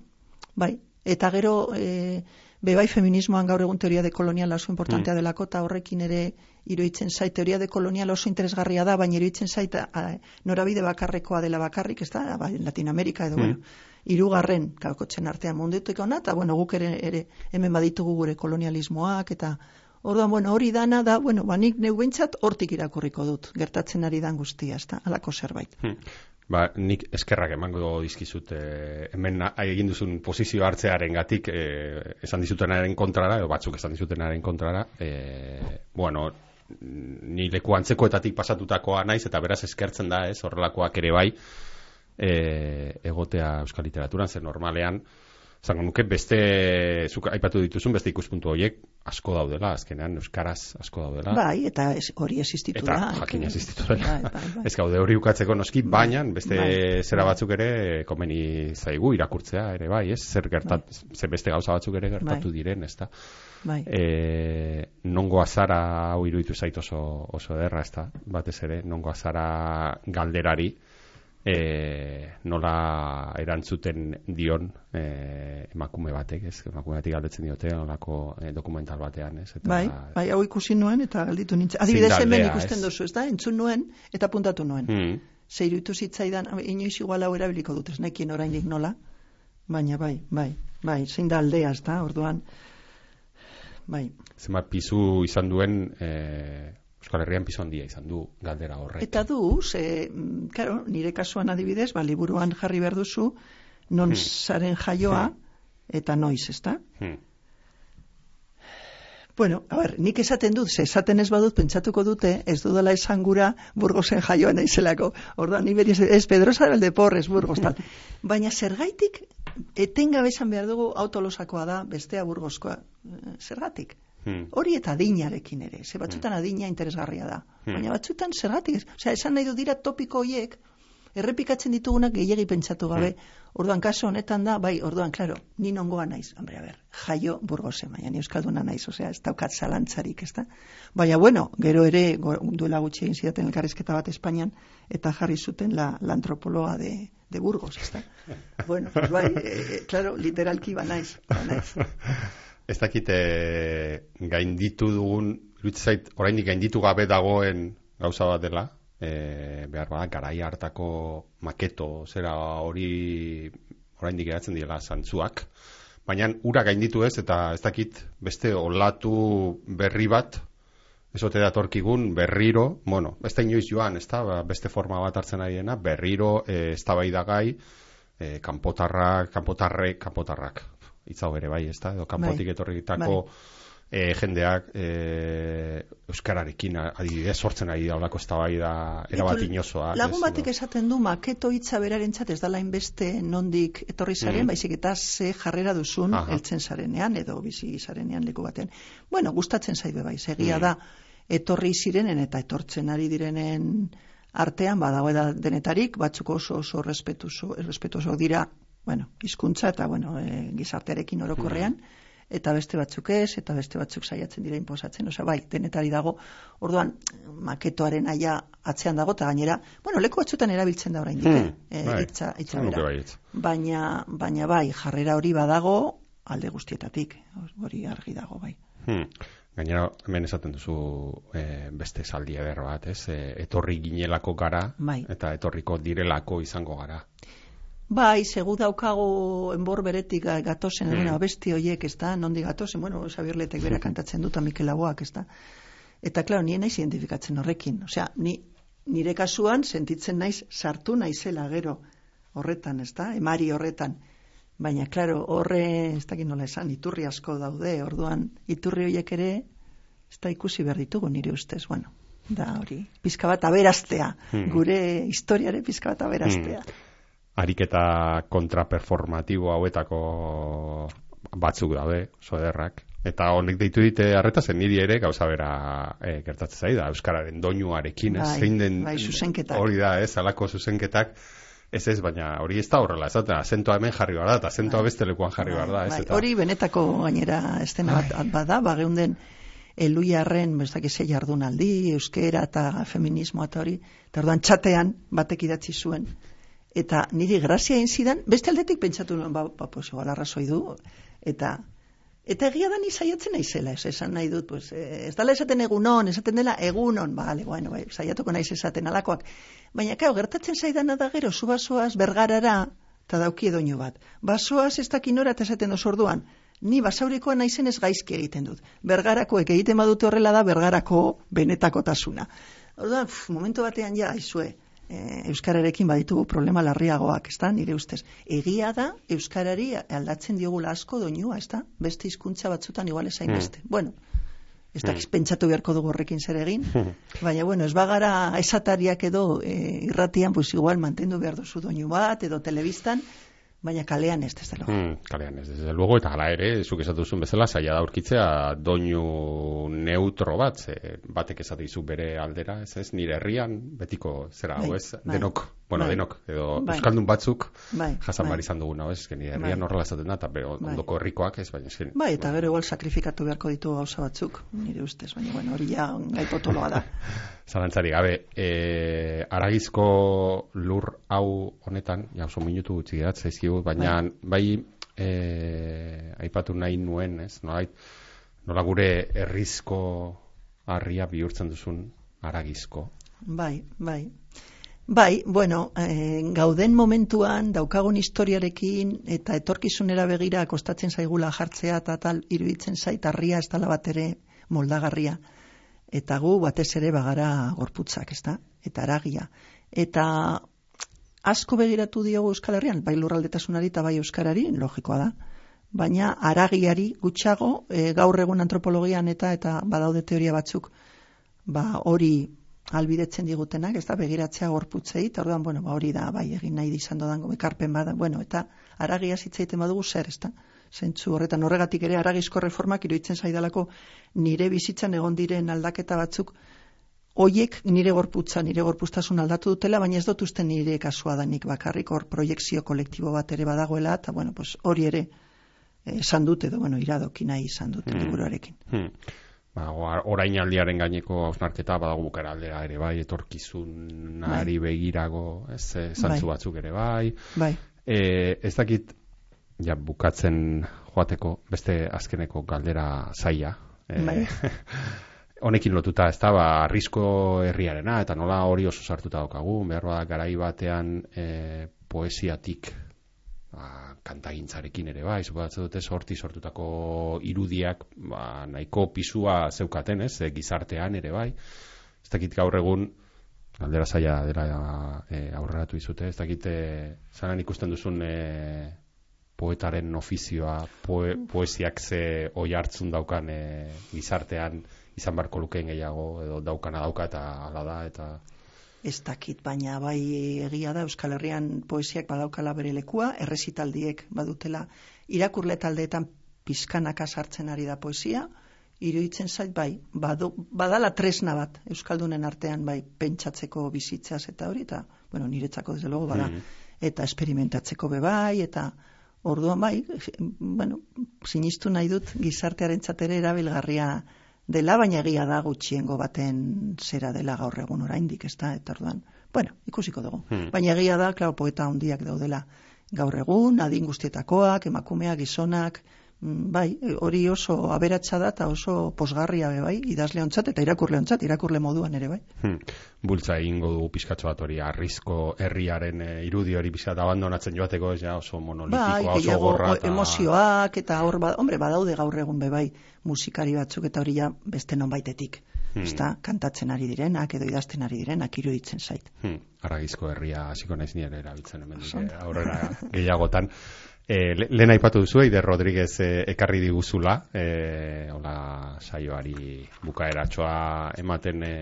bai, eta gero, e, bebai feminismoan gaur egun teoria de kolonial oso importantea delako, eta horrekin ere iruditzen zait, teoria de kolonial oso interesgarria da, baina iruditzen zait, a, norabide bakarrekoa dela bakarrik, ez da, ba, Latinoamerika edo, bueno, irugarren kakotzen artean munduetik ona, eta bueno, guk ere, ere hemen baditugu gure kolonialismoak, eta orduan, bueno, hori dana da, bueno, ba, nik neu behintzat hortik irakurriko dut, gertatzen ari dan guztia, ez da, alako zerbait. Hmm. Ba, nik eskerrak emango dizkizut eh, hemen egin duzun posizio hartzearen gatik eh, esan dizutenaren kontrara, edo batzuk esan dizutenaren kontrara, eh, bueno, ni leku antzekoetatik pasatutakoa naiz, eta beraz eskertzen da, ez, horrelakoak ere bai, eh, egotea euskal literaturan, zer normalean, zango nuke beste, zuk aipatu dituzun beste ikuspuntu horiek asko daudela, azkenean euskaraz asko daudela. Bai, eta ez, hori existitu Eta da. jakin que- existitu dela. Bai, bai, bai. Ez gaude hori ukatzeko noski, baina beste bai, zera bai. batzuk ere komeni zaigu irakurtzea ere bai, ez? Zer gertat, zer beste gauza batzuk ere gertatu Bai. diren, ezta? Bai. E, nongo azara hau iruditu zait oso, oso derra, ezta? Batez ere, nongo azara galderari e, nola erantzuten dion e, emakume batek, ez? Emakume batek galdetzen diote nolako e, dokumental batean, ez? Eta, Bai, bai, hau ikusi nuen eta galditu nintzen. Adibidez hemen ikusten ez? duzu, ez da? Entzun nuen eta puntatu nuen. Hmm. Ze iruditu zitzaidan, inoiz igual hau erabiliko dut, ez nekien oraindik nola. Baina bai, bai, bai, zein da aldea, ez da? Orduan, bai. zenbat pizu izan duen e, Euskal Herrian pizu handia izan du galdera horrek. Eta du, ze, mm, claro, nire kasuan adibidez, ba, liburuan jarri behar duzu, non Hmm. zaren jaioa, eta noiz, ez da? Hmm. Bueno, a ber, nik esaten dut, ze esaten ez badut, pentsatuko dute, ez dudala esan gura burgozen jaioa naizelako. Orduan, ni beri ez, ez Pedrosa del Deporres, burgos, tal. Baina zergaitik, etengabe esan behar dugu autolosakoa da, bestea burgozkoa. Eh, Zergatik? Hmm. Hori eta adinarekin ere, ze batzutan adina interesgarria da. Hmm. Baina batzutan zergatik? Osea, esan nahi du dira topiko hoiek, errepikatzen ditugunak gehiegi pentsatu gabe. Orduan kaso honetan da, bai, orduan, claro, ni nongoa naiz, hombre, a ber, jaio burgose, baina ni euskalduna naiz, osea, ez daukat zalantzarik, ez da? Baina, bueno, gero ere, duela gutxi egin zidaten elkarrizketa bat Espainian, eta jarri zuten la, la antropologa de, de Burgos, ez da? bueno, pues bai, eh, claro, literalki ba naiz, ba naiz. Ez dakit e, gainditu dugun, zait, oraindik gainditu gabe dagoen gauza bat dela, e, behar bada, garai hartako maketo, zera hori oraindik geratzen direla zantzuak, baina ura gainditu ez, eta ez dakit beste olatu berri bat, ez ote datorkigun berriro, bueno, ez da inoiz joan, ez da, ba, beste forma bat hartzen ari dena, berriro e, eztabaidagai e, kanpotarrak, kanpotarrek, kanpotarrak, hitzau ere bai, ez da, edo kanpotik Bai, etorritako e, jendeak e, euskararekin adibidez sortzen ari da olako eztabaida erabat inozoa. Lagun batek esaten du maketo hitza berarentzat ez dala inbeste nondik etorri zaren, Mm. baizik eta ze jarrera duzun Aha. heltzen zarenean edo bizi zarenean leku baten. Bueno, gustatzen zaibe bai, segia Mm. da etorri zirenen eta etortzen ari direnen artean badago da denetarik, batzuk oso oso respetuso dira, bueno, hizkuntza eta bueno, e, gizartearekin orokorrean. eta beste batzuk ez, eta beste batzuk saiatzen dira inposatzen, osea, bai, denetari dago, orduan, maketoaren aia atzean dago, eta gainera, bueno, leku batzutan erabiltzen da orain Hmm, eh, bai. hitza Esan nuke bera. baietz. Baina, baina bai, jarrera hori badago, alde guztietatik, hori argi dago, bai. Hmm. Gainera, hemen esaten duzu e, beste saldi eder bat, ez? E, etorri ginelako gara, Bai. eta etorriko direlako izango gara. Bai, segu daukago enbor beretik ga- gatozen, Hmm. bueno, abesti hoiek, ez da, nondi gatozen, bueno, Xabier Letek bera kantatzen dut, Mikel Laboak, ez da. Eta, klaro, nien naiz identifikatzen horrekin. Osea, ni, nire kasuan sentitzen naiz sartu naizela gero horretan, ez da, emari horretan. Baina, klaro, horre, ez dakit nola esan, iturri asko daude, orduan, iturri horiek ere, ez da ikusi behar ditugu nire ustez, bueno, da hori, pizka bat aberaztea, Hmm. gure historiare pizka bat aberaztea. Ariketa kontraperformatibo hauetako batzuk daude, oso ederrak. Eta honek deitu dite harreta zen niri ere gauza bera e, gertatzen zai da euskararen doinuarekin, ez Bai, zein den bai, zuzenketak. hori da, ez, alako zuzenketak. Ez ez, baina hori ez da horrela, ez da, azentoa hemen jarri behar da, eta azentoa beste lekuan jarri behar da, ez? Bai, Eta, Hori benetako gainera estena bat bada, ba geunden eluiarren, ez dakit ze jardunaldi, euskera eta feminismoa eta hori, eta orduan txatean batek idatzi zuen. Eta niri grazia egin zidan, beste aldetik pentsatu nuen, ba, ba pues igual arrazoi du, eta Eta egia da ni saiatzen naizela, ez esan nahi dut, pues, eh, ez dala esaten egunon, esaten dela egunon, bale, bueno, bai, saiatuko naiz esaten alakoak. Baina, kao, gertatzen zaidana da gero, zu basoaz bergarara, eta dauki edoinu bat. Basoaz ez dakinora eta esaten dozu orduan, ni basaurikoa naizen ez gaizki egiten dut. Bergarakoek egiten badute horrela da, bergarako benetakotasuna. Orduan, pf, momentu batean ja, aizue, e, euskararekin baditugu problema larriagoak, ez da, nire ustez. Egia da, euskarari aldatzen diogula asko doinua, ez da, beste hizkuntza batzutan igual esain beste. Bueno, ez da, pentsatu beharko dugu horrekin zer egin, baina, bueno, ez bagara esatariak edo e, irratian, pues igual mantendu behar duzu doinu bat, edo telebistan, baina kalean ez, desde luego. Hmm, kalean ez, desde luego, eta hala ere, zuk esatu zuen bezala, saia da aurkitzea doinu neutro bat, ze batek esate dizu bere aldera, ez ez, nire herrian, betiko, zera, Bai, hau ez, bai. denok, bueno, Bai. denok, edo Bai. euskaldun batzuk, Bai, jasan bai. izan dugun, hau ez, nire herrian Bai. horrela esaten da, eta bero, Bai. ondoko herrikoak ez, baina esken. Bai, eta gero igual sakrifikatu beharko ditu gauza batzuk, nire ustez, baina, bueno, hori ja gai potoloa da. Zalantzari gabe, e, aragizko lur hau honetan, ja oso minutu gutxi gerat, zaizkigu, baina bai, e, aipatu nahi nuen, ez, nolait, nola gure herrizko harria bihurtzen duzun aragizko. Bai, bai. Bai, bueno, eh, gauden momentuan daukagun historiarekin eta etorkizunera begira kostatzen zaigula jartzea eta tal iruditzen zait harria ez dala bat ere moldagarria. Eta gu batez ere bagara gorputzak, ezta? Eta aragia. Eta asko begiratu diogu Euskal Herrian, bai lurraldetasunari eta bai euskarari, logikoa da. Baina aragiari gutxago, e, gaur egun antropologian eta eta badaude teoria batzuk, ba hori albidetzen digutenak, ez da, begiratzea gorputzei, eta orduan, bueno, ba, hori da, bai, egin nahi izan dodan ekarpen bada, bueno, eta aragia zitzaiten badugu zer, ez da? Zentzu horretan horregatik ere aragizko reformak iruditzen zaidalako nire bizitzan egon diren aldaketa batzuk Hoiek nire gorputza, nire gorpuztasun aldatu dutela, baina ez dut uste nire kasua danik bakarrik hor proiekzio kolektibo bat ere badagoela, eta bueno, pues, hori ere eh, esan dut edo, bueno, iradoki nahi izan dut Mm. liburuarekin. Hmm. Ba, orain aldiaren gaineko hausnarketa badago bukara aldera ere bai, etorkizunari begirago, ez, eh, zantzu Bai. batzuk ere bai. Bai, E, ez dakit, ja, bukatzen joateko beste azkeneko galdera zaila. E, Bai. honekin lotuta, ez da, ba, arrisko herriarena, eta nola hori oso sartuta daukagu, behar bada garai batean e, poesiatik ba, kantagintzarekin ere bai, zupatzen dute sorti sortutako irudiak ba, nahiko pisua zeukaten, ez, gizartean ere bai. Ez dakit gaur egun, aldera zaila dela e, aurreratu izute, ez dakit e, zanan ikusten duzun e, poetaren ofizioa, poe, poesiak ze oi hartzun daukan e, gizartean izan barko lukeen gehiago, edo daukana dauka eta hala da, eta... ez dakit, baina bai egia da Euskal Herrian poesiak badaukala bere lekua, errezitaldiek badutela irakurle taldeetan pizkanaka sartzen ari da poesia, iruditzen zait bai, badu, badala tresna bat Euskaldunen artean bai pentsatzeko bizitzaz eta hori, eta bueno, niretzako desde luego bada, Mhm. eta esperimentatzeko be bai, eta Orduan bai, bueno, sinistu nahi dut gizartearen ere erabilgarria dela, baina egia da gutxiengo baten zera dela gaur egun oraindik, ez da, eta orduan, bueno, ikusiko dugu. Hmm. Baina egia da, klaro, poeta handiak daudela gaur egun, adin guztietakoak, emakumeak, gizonak, bai, hori oso aberatsa da eta oso posgarria be bai, idazle ontzat eta irakurle ontzat, irakurle moduan ere bai. Hmm. Bultza egingo dugu pizkatxo bat hori arrizko herriaren eh, irudi hori pizkat abandonatzen joateko ez ja oso Bai, monolitikoa, oso gehiago gorra o- emozioak eta hor ba, hombre, badaude gaur egun be bai musikari batzuk eta hori ja beste nonbaitetik. Hmm. Ezta, kantatzen ari direnak edo idazten ari direnak iruditzen zait. Hmm, aragizko herria hasiko naiz ni ere erabiltzen hemen Oso ondo. aurrera gehiagotan. E, le, lehen aipatu duzu, Eider Rodriguez e, ekarri diguzula, e, hola saioari bukaeratxoa ematen e,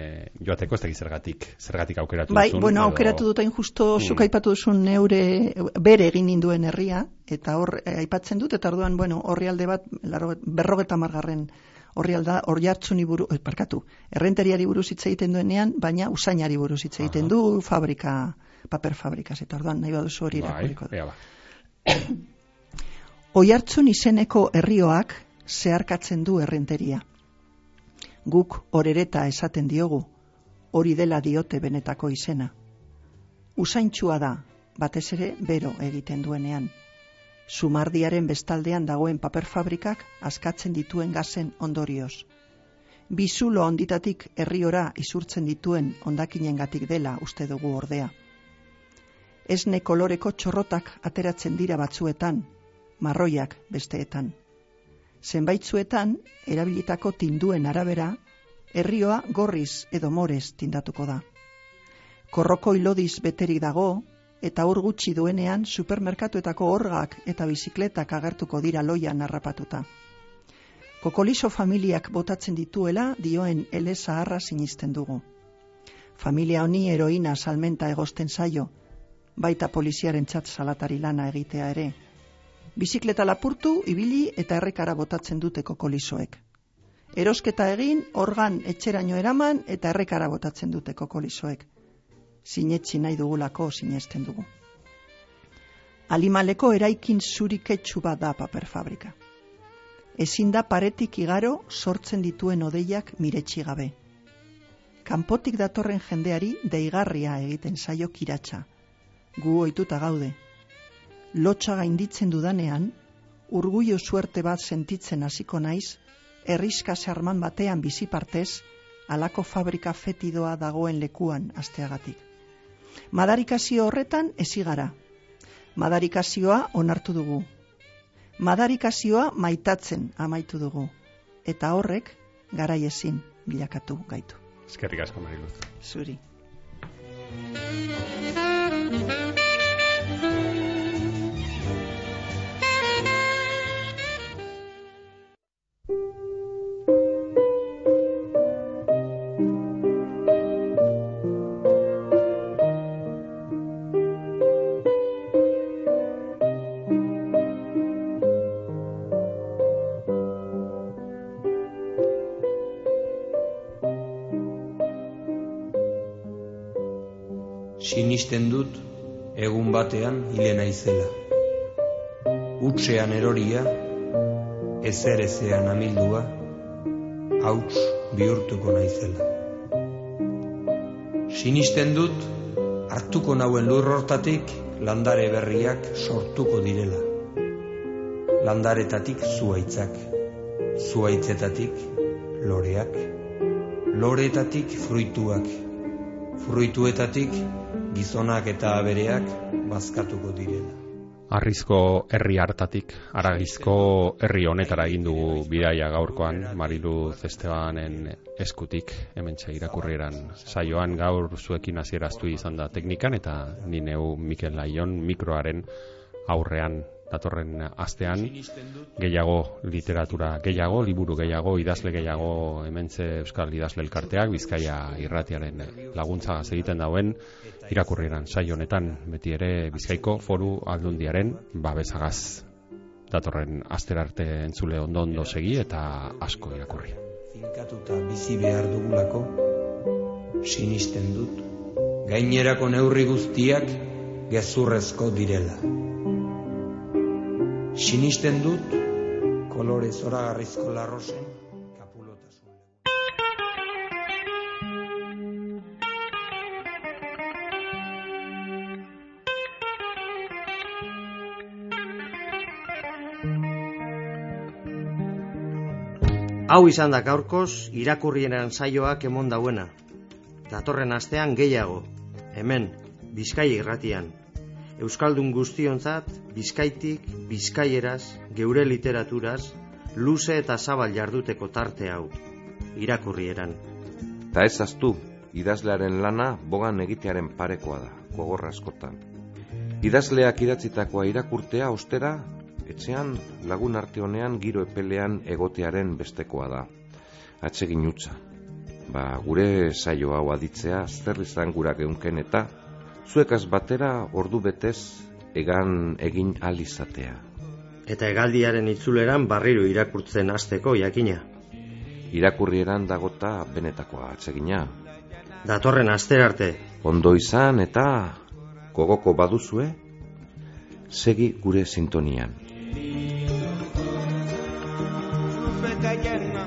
joateko, ez dakit zergatik, zergatik aukeratu Bai, duzun, bueno, edo- aukeratu dut hain justo Hmm. zuk aipatu duzun neure bere egin ninduen herria eta hor eh, aipatzen dut eta orduan bueno, orrialde bat laro, berrogeta margarren orrialda hor jartzuni buru, eh, parkatu, errenteriari buruz hitz egiten duenean, baina usainari buruz hitz egiten du, fabrika, paper fabrikas, eta orduan nahi baduzu hori Bai, irakurriko dut. Oihartzun izeneko herrioak zeharkatzen du errenteria. Guk orereta esaten diogu, hori dela diote benetako izena. Usaintxua da, batez ere bero egiten duenean. Sumardiaren bestaldean dagoen paper fabrikak askatzen dituen gazen ondorioz. Bizulo onditatik herriora isurtzen dituen ondakinengatik dela uste dugu ordea. Esne koloreko txorrotak ateratzen dira batzuetan, marroiak besteetan. Zenbaitzuetan, erabilitako tinduen arabera, herrioa gorriz edo morez tindatuko da. Korroko ilodiz beterik dago, eta hor gutxi duenean supermerkatuetako orgak eta bizikletak agertuko dira loian harrapatuta. Kokoliso familiak botatzen dituela dioen ele zaharra sinisten dugu. Familia honi heroina salmenta egosten zaio, baita poliziaren txat salatari lana egitea ere. Bizikleta lapurtu, ibili eta errekara botatzen dute kokolisoek. Erosketa egin, organ etxeraino eraman eta errekara botatzen dute kokolisoek. Sinetsi nahi dugulako sinesten dugu. Alimaleko eraikin zuriketsu bat da paper fabrika. Ezin da paretik igaro sortzen dituen odeiak miretsi gabe. Kanpotik datorren jendeari deigarria egiten zaio kiratsa. Gu ohituta gaude. Lotxa gainditzen dudanean, urgullo suerte bat sentitzen hasiko naiz, herriska sarman batean bizi partez, alako fabrika fetidoa dagoen lekuan asteagatik. Madarikazio horretan ezi gara. Madarikazioa onartu dugu. Madarikazioa maitatzen amaitu dugu. Eta horrek garai ezin bilakatu gaitu. Eskerrik asko, Mariluz. Zuri. Naizela. Utsean eroria, ezer ezean amildua, hauts bihurtuko naizela. Sinisten dut hartuko nauen lur hortatik landare berriak sortuko direla. Landaretatik zuaitzak, zuaitzetatik loreak, loreetatik fruituak, fruituetatik gizonak eta abereak bazkatuko direla. Arrizko herri hartatik, aragizko herri honetara egin dugu bidaia gaurkoan, Mariluz Estebanen eskutik, hemen irakurrieran saioan gaur zuekin hasieraztu izan da teknikan, eta ni neu Mikel Laion mikroaren aurrean datorren astean gehiago literatura gehiago, liburu gehiago, idazle gehiago hementze Euskal Idazle Elkarteak, Bizkaia irratiaren laguntzagaz egiten dauen irakurrieran saio honetan beti ere Bizkaiko foru aldundiaren babesagaz datorren astera arte entzule ondo ondo segi eta asko irakurri. Finkatuta bizi behar dugulako, sinisten dut, gainerako neurri guztiak gezurrezko direla. Sinisten dut, kolore zoragarrizko larrosen, kapulotasun. Hau izan da gaurkoz irakurrienan saioak emon dauena. Datorren astean gehiago, hemen, Bizkai irratian. Euskaldun guztionzat, Bizkaitik, Bizkaieraz, geure literaturaz, luze eta zabal jarduteko tarte hau, irakurrieran. Ta ez aztu, idazlearen lana bogan egitearen parekoa da, gogorra askotan. Idazleak idatzitakoa irakurtea ostera, etxean lagun arte honean giro epelean egotearen bestekoa da. Atsegin utza. Ba, gure saio hau aditzea zer izan gura geunken eta zuekaz batera ordu betez egan egin alizatea. Eta hegaldiaren itzuleran barriro irakurtzen hasteko jakina. Irakurrieran dagota benetakoa atsegina. Datorren aster arte. Ondo izan eta gogoko baduzue, segi gure sintonian. Betayena,